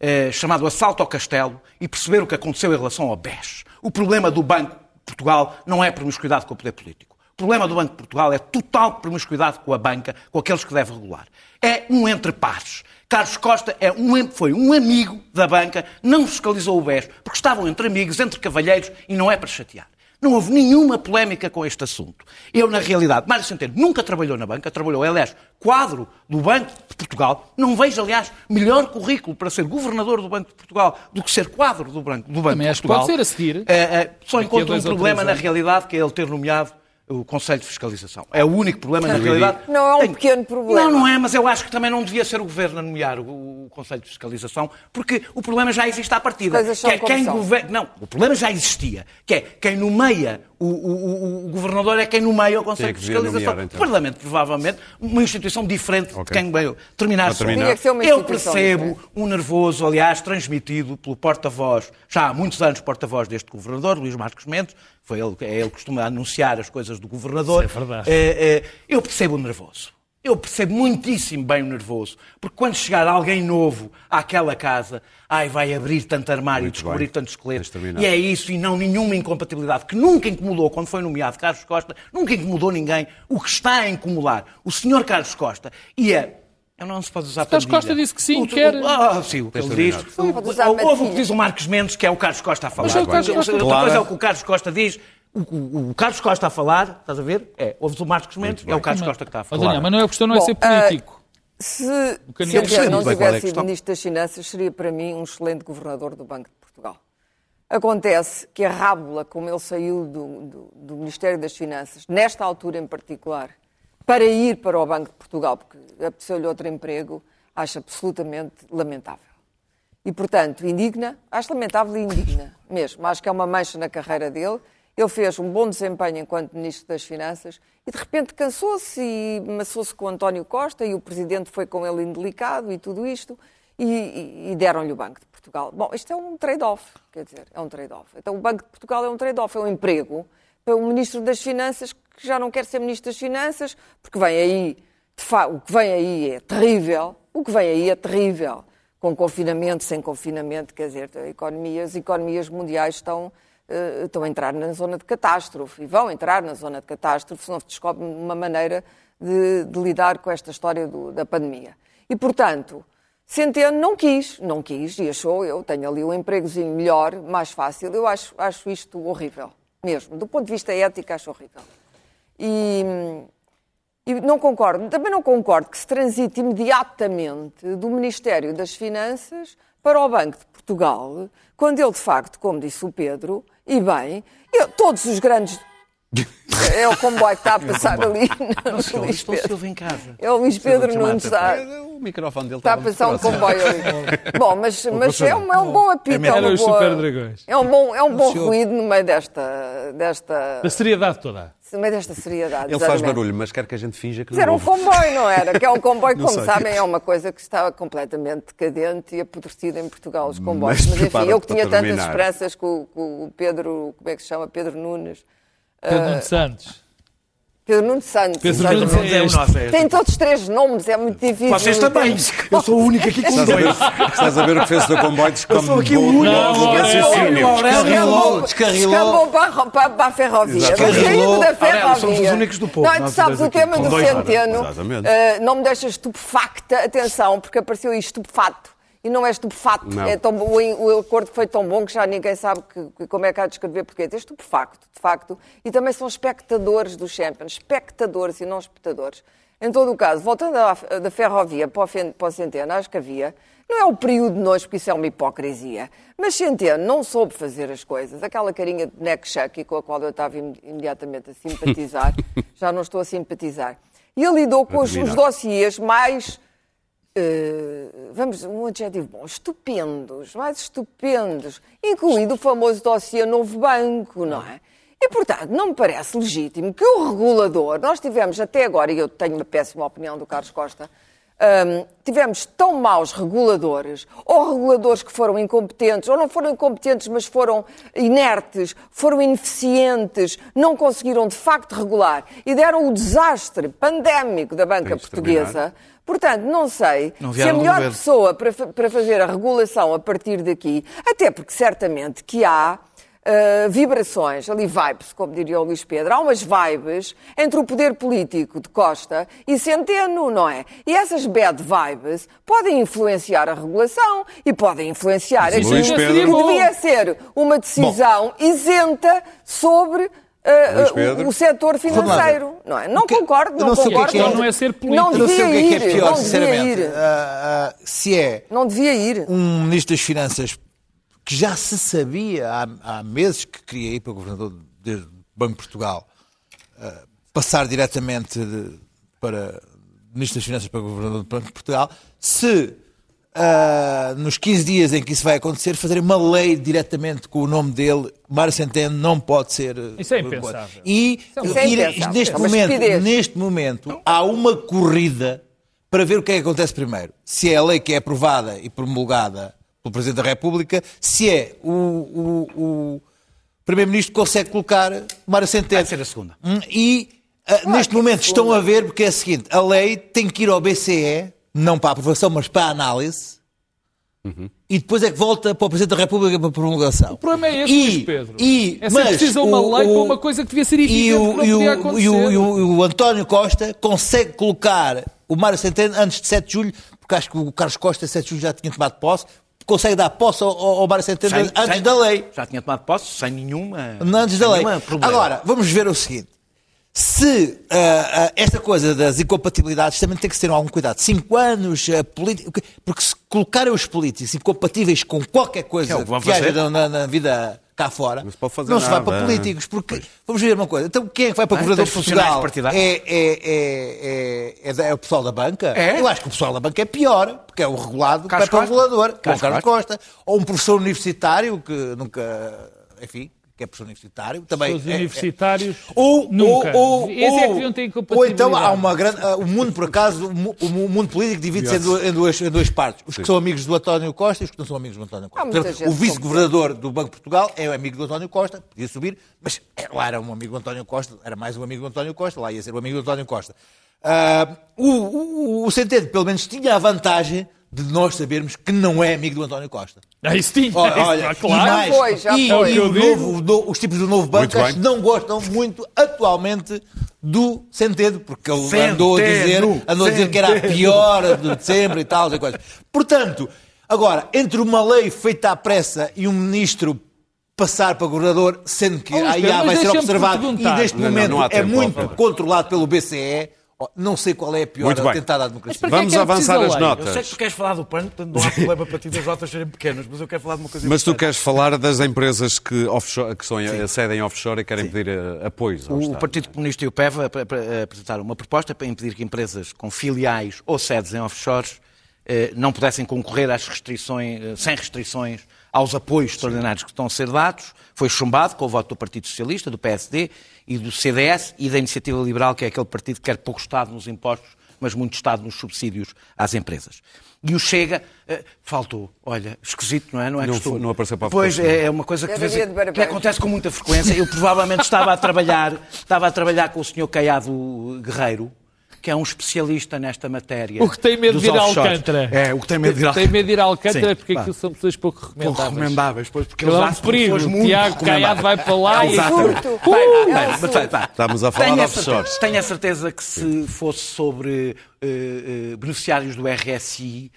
eh, chamado Assalto ao Castelo, e perceber o que aconteceu em relação ao BES. O problema do Banco de Portugal não é promiscuidade com o poder político. O problema do Banco de Portugal é total promiscuidade com a banca, com aqueles que deve regular. É um entre pares. Carlos Costa é um, foi um amigo da banca, não fiscalizou o BES, porque estavam entre amigos, entre cavalheiros, e não é para chatear. Não houve nenhuma polémica com este assunto. Eu, na realidade, Mário Centeno nunca trabalhou na banca, trabalhou, aliás, quadro do Banco de Portugal. Não vejo, aliás, melhor currículo para ser governador do Banco de Portugal do que ser quadro do Banco, do banco Também de Portugal. pode ser a seguir. Eh, eh, só encontro um problema na realidade, que é ele ter nomeado o Conselho de Fiscalização. É o único problema na realidade. Não é um Tem- pequeno problema. Não, não é, mas eu acho que também não devia ser o Governo a nomear o, o Conselho de Fiscalização, porque o problema já existe à partida. Coisas que é quem governa... Não, o problema já existia, que é quem nomeia o, o- o- o Governador é quem nomeia o Conselho que de Fiscalização. nomear, então? O Parlamento, provavelmente, uma instituição diferente de Ok. quem veio terminar só. terminar. Eu percebo diferente. um nervoso, aliás, transmitido pelo porta-voz, já há muitos anos porta-voz deste governador, Luís Marcos Mendes, foi ele, é ele que costuma anunciar as coisas do governador. Isso é verdade. Eh, eh, eu percebo o nervoso. Eu percebo muitíssimo bem o nervoso. Porque quando chegar alguém novo àquela casa, ai, vai abrir tanto armário, Muito descobrir bem. tantos esqueletos. Tens terminado. E é isso, e não nenhuma incompatibilidade, que nunca incomodou quando foi nomeado Carlos Costa, nunca incomodou ninguém. O que está a incomodar o senhor Carlos Costa ia. Eu não se pode usar Carlos pandilha. Costa disse que sim, O- quer- Ah, sim, o que ele diz. Houve o que diz o Marcos Mendes, que é o Carlos Costa a falar. Mas é o Carlos Costa. Outra coisa é o que o Carlos Costa diz. O, o- o Carlos Costa a falar, estás a ver? É, ouves o Marcos Mendes, é o Carlos Costa que está a falar. Daniel, mas não é a questão não é Bom, ser político. Se se eu não é tivesse sido. Ministro das Finanças, seria para mim um excelente governador do Banco de Portugal. Acontece que a rábula, como ele saiu do, do- do Ministério das Finanças, nesta altura em particular, para ir para o Banco de Portugal, porque apeteceu-lhe outro emprego, acho absolutamente lamentável. E, portanto, indigna, acho lamentável e indigna [laughs] mesmo. Acho que é uma mancha na carreira dele. Ele fez um bom desempenho enquanto Ministro das Finanças e, de repente, cansou-se e maçou-se com António Costa e o Presidente foi com ele indelicado e tudo isto e, e- e deram-lhe o Banco de Portugal. Bom, isto é um trade-off, quer dizer, é um trade-off. Então, o Banco de Portugal é um trade-off, é um emprego para um Ministro das Finanças que já não quer ser Ministro das Finanças porque vem aí, fa- o que vem aí é terrível, o que vem aí é terrível com confinamento, sem confinamento, quer dizer, a economia, as economias mundiais estão, eh, estão a entrar na zona de catástrofe e vão entrar na zona de catástrofe se não se descobre uma maneira de, de lidar com esta história do- da pandemia. E, portanto, Centeno não quis, não quis e achou, eu tenho ali um empregozinho melhor, mais fácil, eu acho, acho isto horrível, mesmo, do ponto de vista ético acho horrível. E, e não concordo, também não concordo que se transite imediatamente do Ministério das Finanças para o Banco de Portugal, quando ele, de facto, como disse o Pedro, e bem, eu- todos os grandes. É o comboio que está a passar ali. Não, senhor, Luís é Pedro. Silvio em casa. É o Luís Silvio Pedro Nunes. a Está, O microfone dele está a estava passar um comboio ali. Bom, mas, mas é, um, é um bom apito. É, Era uma os boa- é um bom, é um bom ruído no meio desta, desta, Da seriedade toda. no meio desta seriedade. Ele faz exatamente. barulho, mas quer que a gente finja que Mas era não um ouve. comboio, não era? Que é um comboio que, [laughs] Não como sei. sabem, é uma coisa que está completamente decadente e apodrecida em Portugal, os comboios. Mas Mas, enfim, eu que tinha tantas esperanças com o Pedro, como é que se chama? Pedro Nunes. Pedro Ah, Nuno Santos. Pedro Nuno Santos. Pedro Nuno Santos é o nosso. É. Tem todos os três nomes, é muito difícil. Vocês também. Eu sou o único aqui a ver, dois. estás a ver o que fez o comboio Eu sou aqui o descambou único. Não. Descarrilou, descarrilou. Para, para, para a ferrovia. Mas saindo da ferrovia. Somos os únicos do povo, Não, tu sabes, o tema do centeno Exatamente. eh, não me deixa estupefacta, atenção, porque apareceu aí estupefato. E não é estupefato. Não. É tão, o, o acordo foi tão bom que já ninguém sabe que- como é que há de escrever porquê. É estupefacto, de facto. E também são espectadores do Champions. Espectadores e não espectadores. Em todo o caso, voltando da ferrovia para o, o Centeno, acho que havia. Não é o período de nós, porque isso é uma hipocrisia. Mas Centeno não soube fazer as coisas. Aquela carinha de neck chucky com a qual eu estava im- imediatamente a simpatizar, [laughs] já não estou a simpatizar. E ele lidou com os, os dossiês mais eh, vamos, um adjetivo bom, estupendos, mais estupendos, incluído o famoso dossiê Novo Banco, não é? E, portanto, não me parece legítimo que o regulador, nós tivemos até agora, e eu tenho uma péssima opinião do Carlos Costa, hum, tivemos tão maus reguladores, ou reguladores que foram incompetentes, ou não foram incompetentes, mas foram inertes, foram ineficientes, não conseguiram de facto regular e deram o desastre pandémico da banca de terminar. Portanto, não sei Não se a melhor governo. pessoa para, para fazer a regulação a partir daqui, até porque certamente que há ah, vibrações, ali vibes, como diria o Luís Pedro, há umas vibes entre o poder político de Costa e Centeno, não é? E essas bad vibes podem influenciar a regulação e podem influenciar aquilo que devia ser uma decisão isenta sobre Pedro? o, o setor financeiro, não é? Não que- concordo, não, não sei o que é concordo. que é- Então não é ser político. Não Eu não sei devia o que é que é ir, pior, não devia sinceramente. ir. Ah, ah, se é Não devia ir. um ministro das Finanças que já se sabia há, há meses que queria ir para o governador do Banco de Portugal, passar diretamente de- para ministro das Finanças para o governador do Banco de Portugal, se ah, nos 15 dias em que isso vai acontecer, fazer uma lei diretamente com o nome dele, Mário Centeno não pode ser. ah, Isso é impensável. E é ir- impensável. neste É momento, neste momento, há uma corrida para ver o que é que acontece primeiro. Se é a lei que é aprovada e promulgada pelo Presidente da República, se é o, o- o Primeiro-Ministro que consegue colocar Mário Centeno. Vai ser a segunda. Hum, E ah, neste momento estão a ver, porque é o seguinte, a lei tem que ir ao BCE, não para a aprovação, mas para a análise, e depois é que volta para o Presidente da República para a promulgação. O problema é esse, E- Luís Pedro. E, é mas precisa uma o- lei o- para uma coisa que devia ser e evidente o, que não e o- podia e acontecer. o- e o- e o António Costa consegue colocar o Mário Centeno antes de 7 de julho, porque acho que o Carlos Costa, 7 de julho, já tinha tomado posse, consegue dar posse ao, ao Mário Centeno Sem- antes sem- da lei. Já tinha tomado posse, sem nenhuma. Antes da sem lei. nenhuma problema. Agora, vamos ver o seguinte. Se ah, ah, esta coisa das incompatibilidades também tem que ter algum cuidado. Cinco anos, ah, político, porque se colocarem os políticos incompatíveis com qualquer É coisa o que, haja fazer. na, na- vida cá fora, Não se pode fazer não se vai nada, para é. políticos. Porque, vamos ver uma coisa, então quem é que vai para o Ah, governador de Portugal? É, é, é, é, é é o pessoal da banca? É? Eu acho que o pessoal da banca é pior, porque é o regulado que vai para o regulador, com o Carlos Carlos Costa. Ou um professor universitário que nunca, enfim, que é professor universitário. Também Os é- é- universitários ou, nunca. Ou, ou, é que deviam ter ou então há uma grande. ah, O mundo, por acaso, o mu- o mundo político divide-se em, duas, em, duas, em duas partes. Os que são amigos do António Costa e os que não são amigos do António Costa. Portanto, o vice-governador do Banco de Portugal é amigo do António Costa, podia subir, mas é, lá era um amigo do António Costa, era mais um amigo do António Costa, lá ia ser um amigo do António Costa. Ah, o, o, o Centeno, pelo menos, tinha a vantagem de nós sabermos que não é amigo do António Costa. Ah, isso tinha. Olha, olha, ah, e claro. mais, Já foi, já e, foi. e É o novo- do- os tipos do novo banco não gostam muito atualmente do Centeno, porque ele Centeno, andou a dizer, andou a dizer que era a pior de sempre e tal, e coisas. Portanto, agora, entre uma lei feita à pressa e um ministro passar para governador, sendo que Oh, aí mas vai ser observado e neste Não, não, momento não é muito controlado pelo BCE, não sei qual é a pior atentado à democracia. Mas para Vamos é é avançar as notas. Eu sei que tu queres falar do pano, portanto não há [laughs] problema para ti das notas serem pequenas, mas eu quero falar de uma coisa Mas tu queres falar das empresas que, offshore, que são, sede em offshore e querem pedir eh, apoios ao O Estado. Partido Comunista e o PEV ap- ap- apresentaram uma proposta para impedir que empresas com filiais ou sedes em offshores eh, não pudessem concorrer às restrições, eh, sem restrições aos apoios extraordinários que estão a ser dados. Foi chumbado com o voto do Partido Socialista, do PSD e do CDS e da Iniciativa Liberal, que é aquele partido que quer pouco Estado nos impostos, mas muito Estado nos subsídios às empresas. E o Chega uh, faltou. Olha, esquisito, não é? Não, é não, não apareceu para a Pois, é, é uma coisa que, vez, que acontece com muita frequência. Eu provavelmente estava a trabalhar, estava a trabalhar com o senhor Caiado Guerreiro, que é um especialista nesta matéria. O que tem medo de ir a Alcântara. É, o que tem medo de ir a Alcântara. [laughs] Tem medo de ir a Alcântara Sim, porque aquilo são pessoas pouco recomendáveis. Pouco recomendáveis, pois, porque eles é um perigo. O Tiago Caiado vai para lá e... Estamos a falar tenho de offshores. Tenho a certeza que se fosse sobre uh, uh, beneficiários do RSI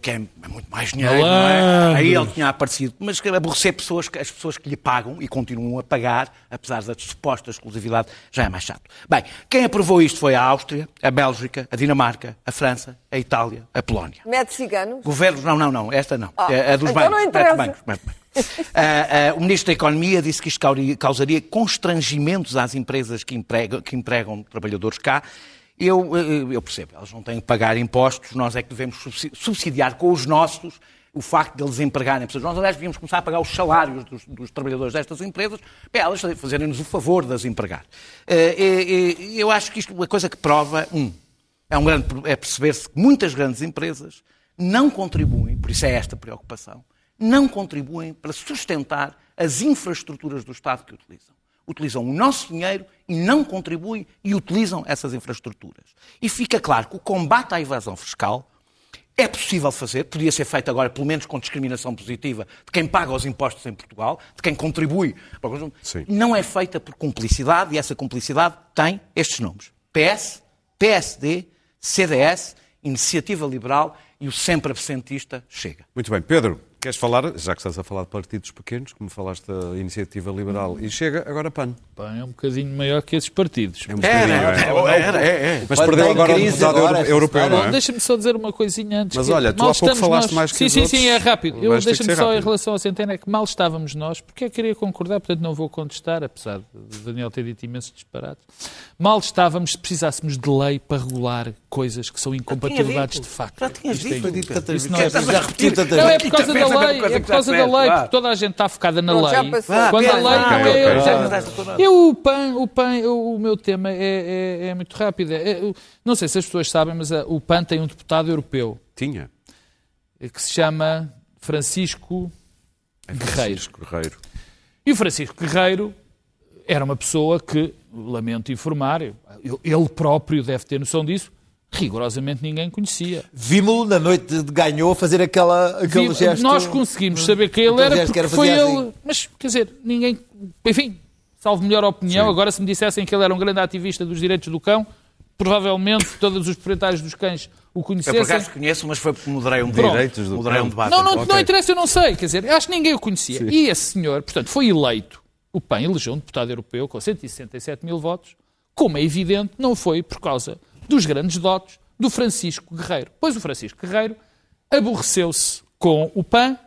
que é muito mais dinheiro, não é? Aí ele tinha aparecido. Mas aborrecer pessoas, as pessoas que lhe pagam e continuam a pagar, apesar da suposta exclusividade, já é mais chato. Bem, quem aprovou isto foi a Áustria, a Bélgica, a Dinamarca, a França, a Itália, a Polónia. Mete ciganos? Governos, não, não, não, esta não. Ah, é a dos então bancos. Não interessa. Bancos, bancos. Uh, [laughs] uh, o Ministro da Economia disse que isto causaria constrangimentos às empresas que empregam, que empregam trabalhadores cá eu, eh, eu percebo, elas não têm que pagar impostos, nós é que devemos subsidiar com os nossos o facto de eles empregarem pessoas. Nós, aliás, devíamos começar a pagar os salários dos, dos trabalhadores destas empresas para elas fazerem-nos o favor de as empregar. Eh, eu acho que isto é uma coisa que prova, um, é, um é perceber-se que muitas grandes empresas não contribuem, por isso é esta preocupação, não contribuem para sustentar as infraestruturas do Estado que utilizam utilizam o nosso dinheiro e não contribuem e utilizam essas infraestruturas. E fica claro que o combate à evasão fiscal é possível fazer, podia ser feito agora, pelo menos com discriminação positiva de quem paga os impostos em Portugal, de quem contribui para o conjunto. Sim. Não é feita por cumplicidade e essa cumplicidade tem estes nomes: PS, PSD, CDS, Iniciativa Liberal e o sempre absentista Chega. Muito bem. Pedro, Queres falar, já que estás a falar de partidos pequenos, como falaste da Iniciativa Liberal e chega, agora PAN. PAN é um bocadinho maior que esses partidos. É um bocadinho, é. Era, é, é. Mas perdeu agora o deputado agora, europeu, não é? Deixa-me só dizer uma coisinha antes. Mas olha, tu há pouco falaste nós... mais que Sim, sim, outros, sim, é rápido. Eu Deixa-me só, rápido. em relação à Centena, é que mal estávamos nós, porque eu queria concordar, portanto não vou contestar, apesar de Daniel ter dito imenso disparate. Mal estávamos se precisássemos de lei para regular coisas que são incompatibilidades de facto. Já tinhas dito, foi dito tantas vezes. Já repetir tantas vezes. Não, é por causa da lei, é por causa da lei, porque toda a gente está focada na lei. Quando a lei não é. Eu, o PAN, o PAN, o meu tema é, é, é muito rápido. É, não sei se as pessoas sabem, mas o PAN tem um deputado europeu. Tinha. Que se chama Francisco Guerreiro. Francisco Guerreiro. E o Francisco Guerreiro era uma pessoa que, lamento informar, ele próprio deve ter noção disso, rigorosamente ninguém conhecia. Vimos-lo na noite de ganhou fazer aquela, aquele Vimos, gesto. Nós conseguimos saber quem ele era porque foi assim. ele. Mas, quer dizer, ninguém. Enfim, salvo melhor opinião, Sim. agora se me dissessem que ele era um grande ativista dos direitos do cão, provavelmente todos os proprietários dos cães o conhecessem. Eu por acaso conheço, mas foi porque moderei um, direitos do moderei um debate. Não, não, okay. não interessa, eu não sei. Quer dizer, acho que ninguém o conhecia. Sim. E esse senhor, portanto, foi eleito. O PAN elegeu um deputado europeu com 167 mil votos. Como é evidente, não foi por causa dos grandes dotes do Francisco Guerreiro. Pois o Francisco Guerreiro aborreceu-se com o PAN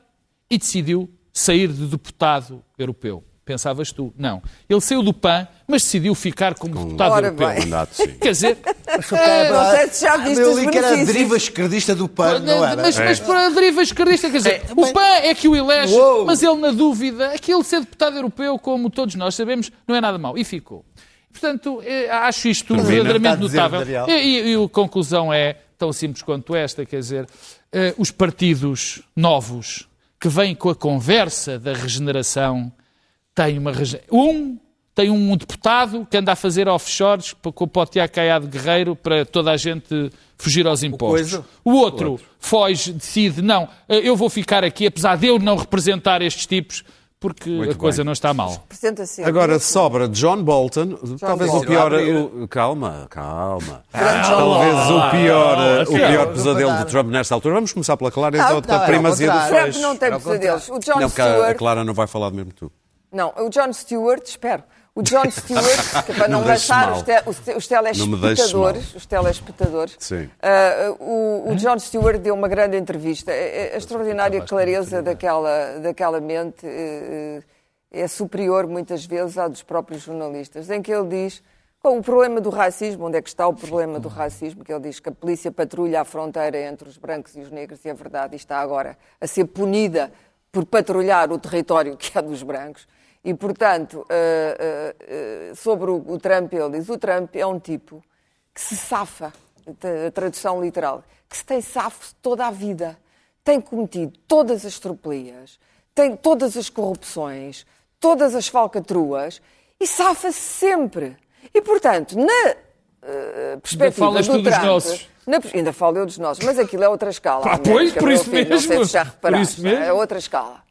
e decidiu sair de deputado europeu. Pensavas tu? Não. Ele saiu do PAN, mas decidiu ficar como com deputado Ora europeu. Bem. Mandato, sim. Quer dizer... É, [laughs] não sei se já viste os que era a deriva esquerdista do PAN, não era? Mas, mas para a deriva esquerdista, quer dizer, é, o PAN é que o elege, Uou. mas ele, na dúvida, aquele ser deputado europeu, como todos nós sabemos, não é nada mau. E ficou. Portanto, eh, acho isto verdadeiramente notável. E, e, e, a conclusão é tão simples quanto esta, quer dizer, eh, os partidos novos que vêm com a conversa da regeneração têm uma um tem um deputado que anda a fazer offshores com o Potiá Caiado Guerreiro para toda a gente fugir aos impostos. O outro foge, decide, não, eh, eu vou ficar aqui, apesar de eu não representar estes tipos, porque Muito a coisa não está mal. Agora sobra John Bolton, John talvez Bolton. o pior. O, calma, calma. Ah, talvez o pior, ah, o pior pesadelo de Trump nesta altura. Vamos começar pela Clara, então, da primazia do Trump não tem pesadelos. O John não, Stewart... a Clara não vai falar mesmo tu. Não, o John Stewart, espero. O John Stewart, que para [laughs] não, não maçar os, te, os, telespectadores, os telespectadores. Uh, o, o, John Stewart deu uma grande entrevista. A, é, é, a extraordinária clareza daquela, daquela mente uh, é superior, muitas vezes, à dos próprios jornalistas, em que ele diz com o problema do racismo, onde é que está o problema do racismo, que ele diz que a polícia patrulha a fronteira entre os brancos e os negros, e é verdade, e está agora a ser punida por patrulhar o território [laughs] que é dos brancos. E, portanto, uh, uh, sobre o, o, Trump, ele diz: o Trump é um tipo que se safa a tradução literal, que se tem safo toda a vida, tem cometido todas as tropelias, tem todas as corrupções, todas as falcatruas e safa-se sempre. E, portanto, na uh, perspectiva ainda do Trump... Dos nossos. Na, ainda falo eu dos nossos, mas aquilo é outra escala. Pá, [laughs] pois, por isso filho, mesmo. Não sei se já reparaste, por isso mesmo. é outra escala.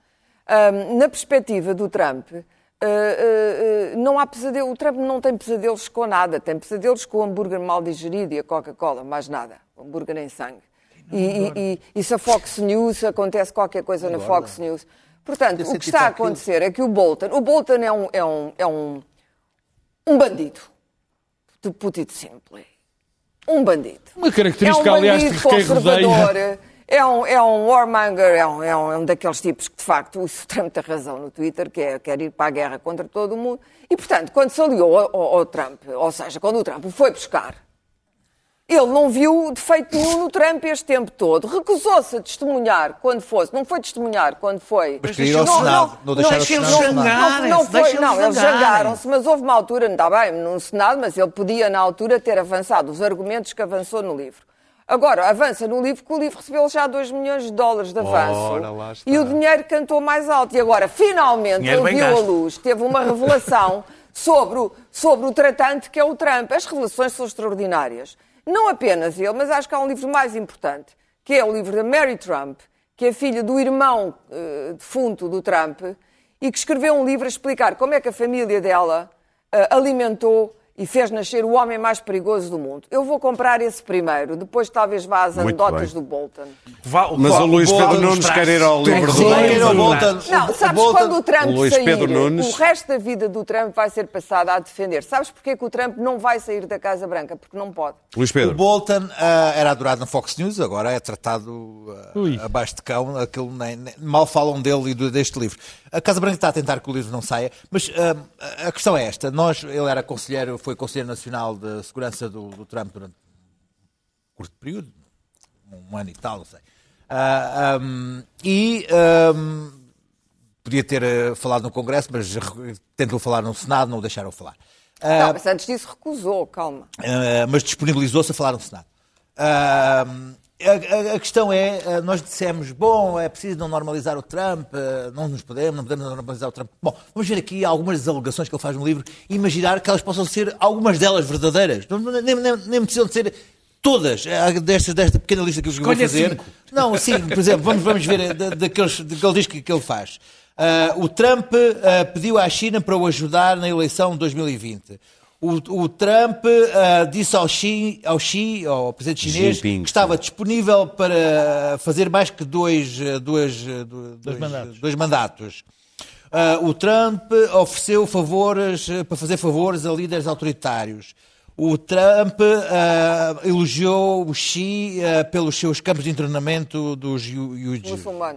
Um, na perspectiva do Trump, uh, uh, não há pesadelo. O Trump não tem pesadelos com nada. Tem pesadelos com o hambúrguer mal digerido e a Coca-Cola, mais nada. O hambúrguer em sangue. E, e, e, e, se a Fox News acontece qualquer coisa na Fox News. Portanto, o que está a acontecer é que o Bolton, o Bolton é um, é um, é um, um bandido. De putito simples. Um bandido. Uma característica, é um aliás, de quem rodeia. [laughs] É um, é um warmonger, é um, é, um, é um daqueles tipos que, de facto, o Trump [laughs] tem razão no Twitter, que é, quer ir para a guerra contra todo o mundo. E, portanto, quando se aliou ao, ao, ao Trump, ou seja, quando o Trump o foi buscar, ele não viu defeito nenhum no Trump este tempo todo. Recusou-se a testemunhar quando fosse. Não foi testemunhar quando foi. Mas queria ir ao Senado. Não, não, deixaram o Senado. Não, não, foi, não eles jangaram-se, mas houve uma altura, não está bem, no Senado, mas ele podia, na altura, ter avançado os argumentos que avançou no livro. Agora, avança no livro, que o livro recebeu já 2 milhões de dólares de avanço. E o dinheiro cantou mais alto. E agora, finalmente, dinheiro ele viu gasto. a luz, teve uma revelação [laughs] sobre o, sobre o tratante que é o Trump. As revelações são extraordinárias. Não apenas ele, mas acho que há um livro mais importante, que é o livro da Mary Trump, que é filha do irmão uh, defunto do Trump, e que escreveu um livro a explicar como é que a família dela uh, alimentou e fez nascer o homem mais perigoso do mundo. Eu vou comprar esse primeiro, depois talvez vá às anedotas do Bolton. Vá, Mas o Luís Pedro Nunes quer ir ao livro do Bolton. Não, sabes quando o Trump o sair, Nunes... o resto da vida do Trump vai ser passada a defender. Sabes porquê que o Trump não vai sair da Casa Branca? Porque não pode. Luís Pedro. O Bolton uh, era adorado na Fox News, agora é tratado uh, abaixo de cão. Aquilo nem, nem, mal falam dele e deste livro. A Casa Branca está a tentar que o livro não saia, mas uh, a questão é esta. Nós, ele era conselheiro, foi Conselheiro Nacional de Segurança do, do Trump durante um curto período, um ano e tal, não sei. Uh, ah, um, e um, podia ter uh, falado no Congresso, mas tentou falar no Senado, não o deixaram falar. Uh, não, mas antes disso recusou, calma. mas disponibilizou-se a falar no Senado. A, a, questão é, eh, nós dissemos, bom, é preciso não normalizar o Trump, eh, não nos podemos, não podemos normalizar o Trump. Bom, vamos ver aqui algumas das alegações que ele faz no livro e imaginar que elas possam ser, algumas delas verdadeiras. Nem, nem, nem precisam de ser todas, eh, destas, desta pequena lista que eu vou fazer. Cinco. Não, sim, por exemplo, vamos, vamos ver daqueles, daquele disco que ele faz. Uh, o Trump uh, pediu à China para o ajudar na eleição de 2020. O, o Trump uh, disse ao Xi, ao Xi, ao presidente chinês, Jinping, que estava disponível para fazer mais que dois, uh, dois, uh, dois, dois mandatos. Dois mandatos. o Trump ofereceu favores para fazer favores a líderes autoritários. O Trump uh, elogiou o Xi uh, pelos seus campos de internamento dos Uyghurs,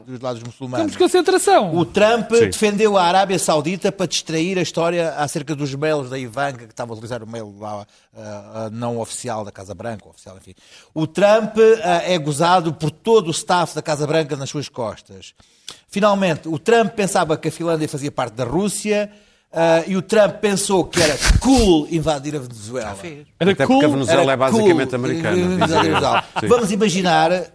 dos lados muçulmanos. Campos de concentração. O Trump Sim. defendeu a Arábia Saudita para distrair a história acerca dos mails da Ivanka, que estava a utilizar o mail lá, uh, não oficial da Casa Branca, oficial, enfim. O Trump é gozado por todo o staff da Casa Branca nas suas costas. Finalmente, o Trump pensava que a Finlândia fazia parte da Rússia Uh, e o Trump pensou que era cool invadir a Venezuela. Era Até cool, porque a Venezuela é basicamente cool americana. Vamos imaginar uh,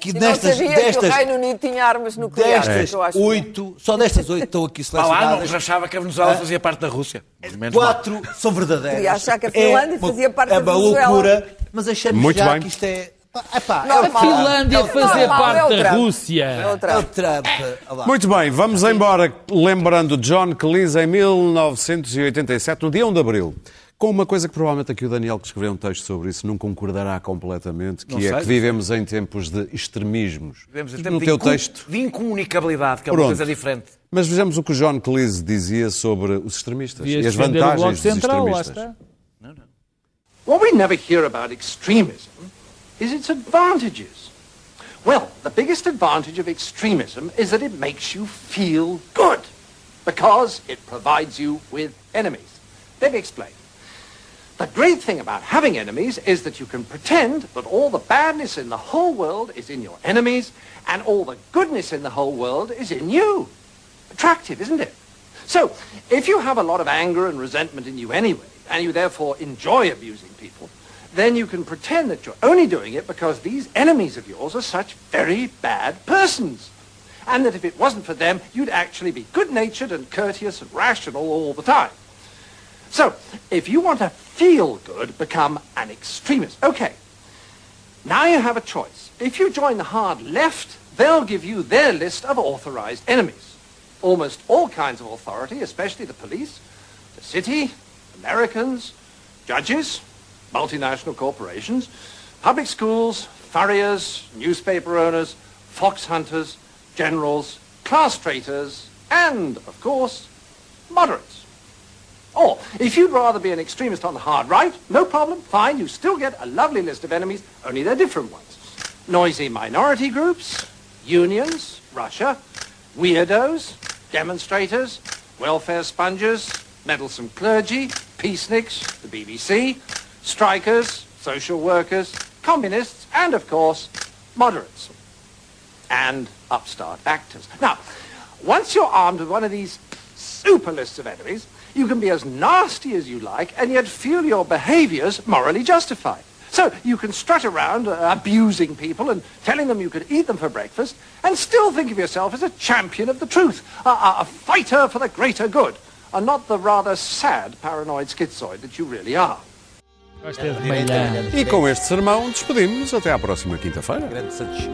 que e nestas. destas, que o Reino Unido tinha armas nucleares. Destas oito, só destas oito estão aqui selecionadas. Ah lá, não achava que a Venezuela uh, fazia parte da Rússia. Quatro são verdadeiras. Queria achar que a Finlândia é fazia parte da Venezuela. É uma loucura, mas achamos Muito já bem. que isto é Epá, não, a Finlândia é fazer parte é da Rússia. É o Trump. É. Muito bem, vamos embora lembrando John Cleese em 1987, no dia 1 de Abril, com uma coisa que provavelmente aqui o Daniel que escreveu um texto sobre isso não concordará completamente, que não é sei. que vivemos em tempos de extremismos. Vivemos em tempos no teu de texto... de incomunicabilidade, que é Pronto. uma coisa diferente. Mas vejamos o que o John Cleese dizia sobre os extremistas e as vantagens dos central, extremistas. What we never hear about extremism is its advantages. Well, the biggest advantage of extremism is that it makes you feel good because it provides you with enemies. Let me explain. The great thing about having enemies is that you can pretend that all the badness in the whole world is in your enemies and all the goodness in the whole world is in you. Attractive, isn't it? So, if you have a lot of anger and resentment in you anyway, and you therefore enjoy abusing people, then you can pretend that you're only doing it because these enemies of yours are such very bad persons. And that if it wasn't for them, you'd actually be good-natured and courteous and rational all the time. So, if you want to feel good, become an extremist. Okay, now you have a choice. If you join the hard left, they'll give you their list of authorized enemies. Almost all kinds of authority, especially the police, the city, Americans, judges, multinational corporations, public schools, furriers, newspaper owners, fox hunters, generals, class traitors, and, of course, moderates. Or, if you'd rather be an extremist on the hard right, no problem, fine, you still get a lovely list of enemies, only they're different ones. Noisy minority groups, unions, Russia, weirdos, demonstrators, welfare sponges, meddlesome clergy, peaceniks, the BBC, strikers, social workers, communists, and, of course, moderates. And upstart actors. Now, once you're armed with one of these super lists of enemies, you can be as nasty as you like and yet feel your behaviors morally justified. So you can strut around uh, abusing people and telling them you could eat them for breakfast and still think of yourself as a champion of the truth, a, a, a fighter for the greater good, and not the rather sad paranoid schizoid that you really are. E com este sermão despedimos até à próxima quinta-feira. Grande Santos.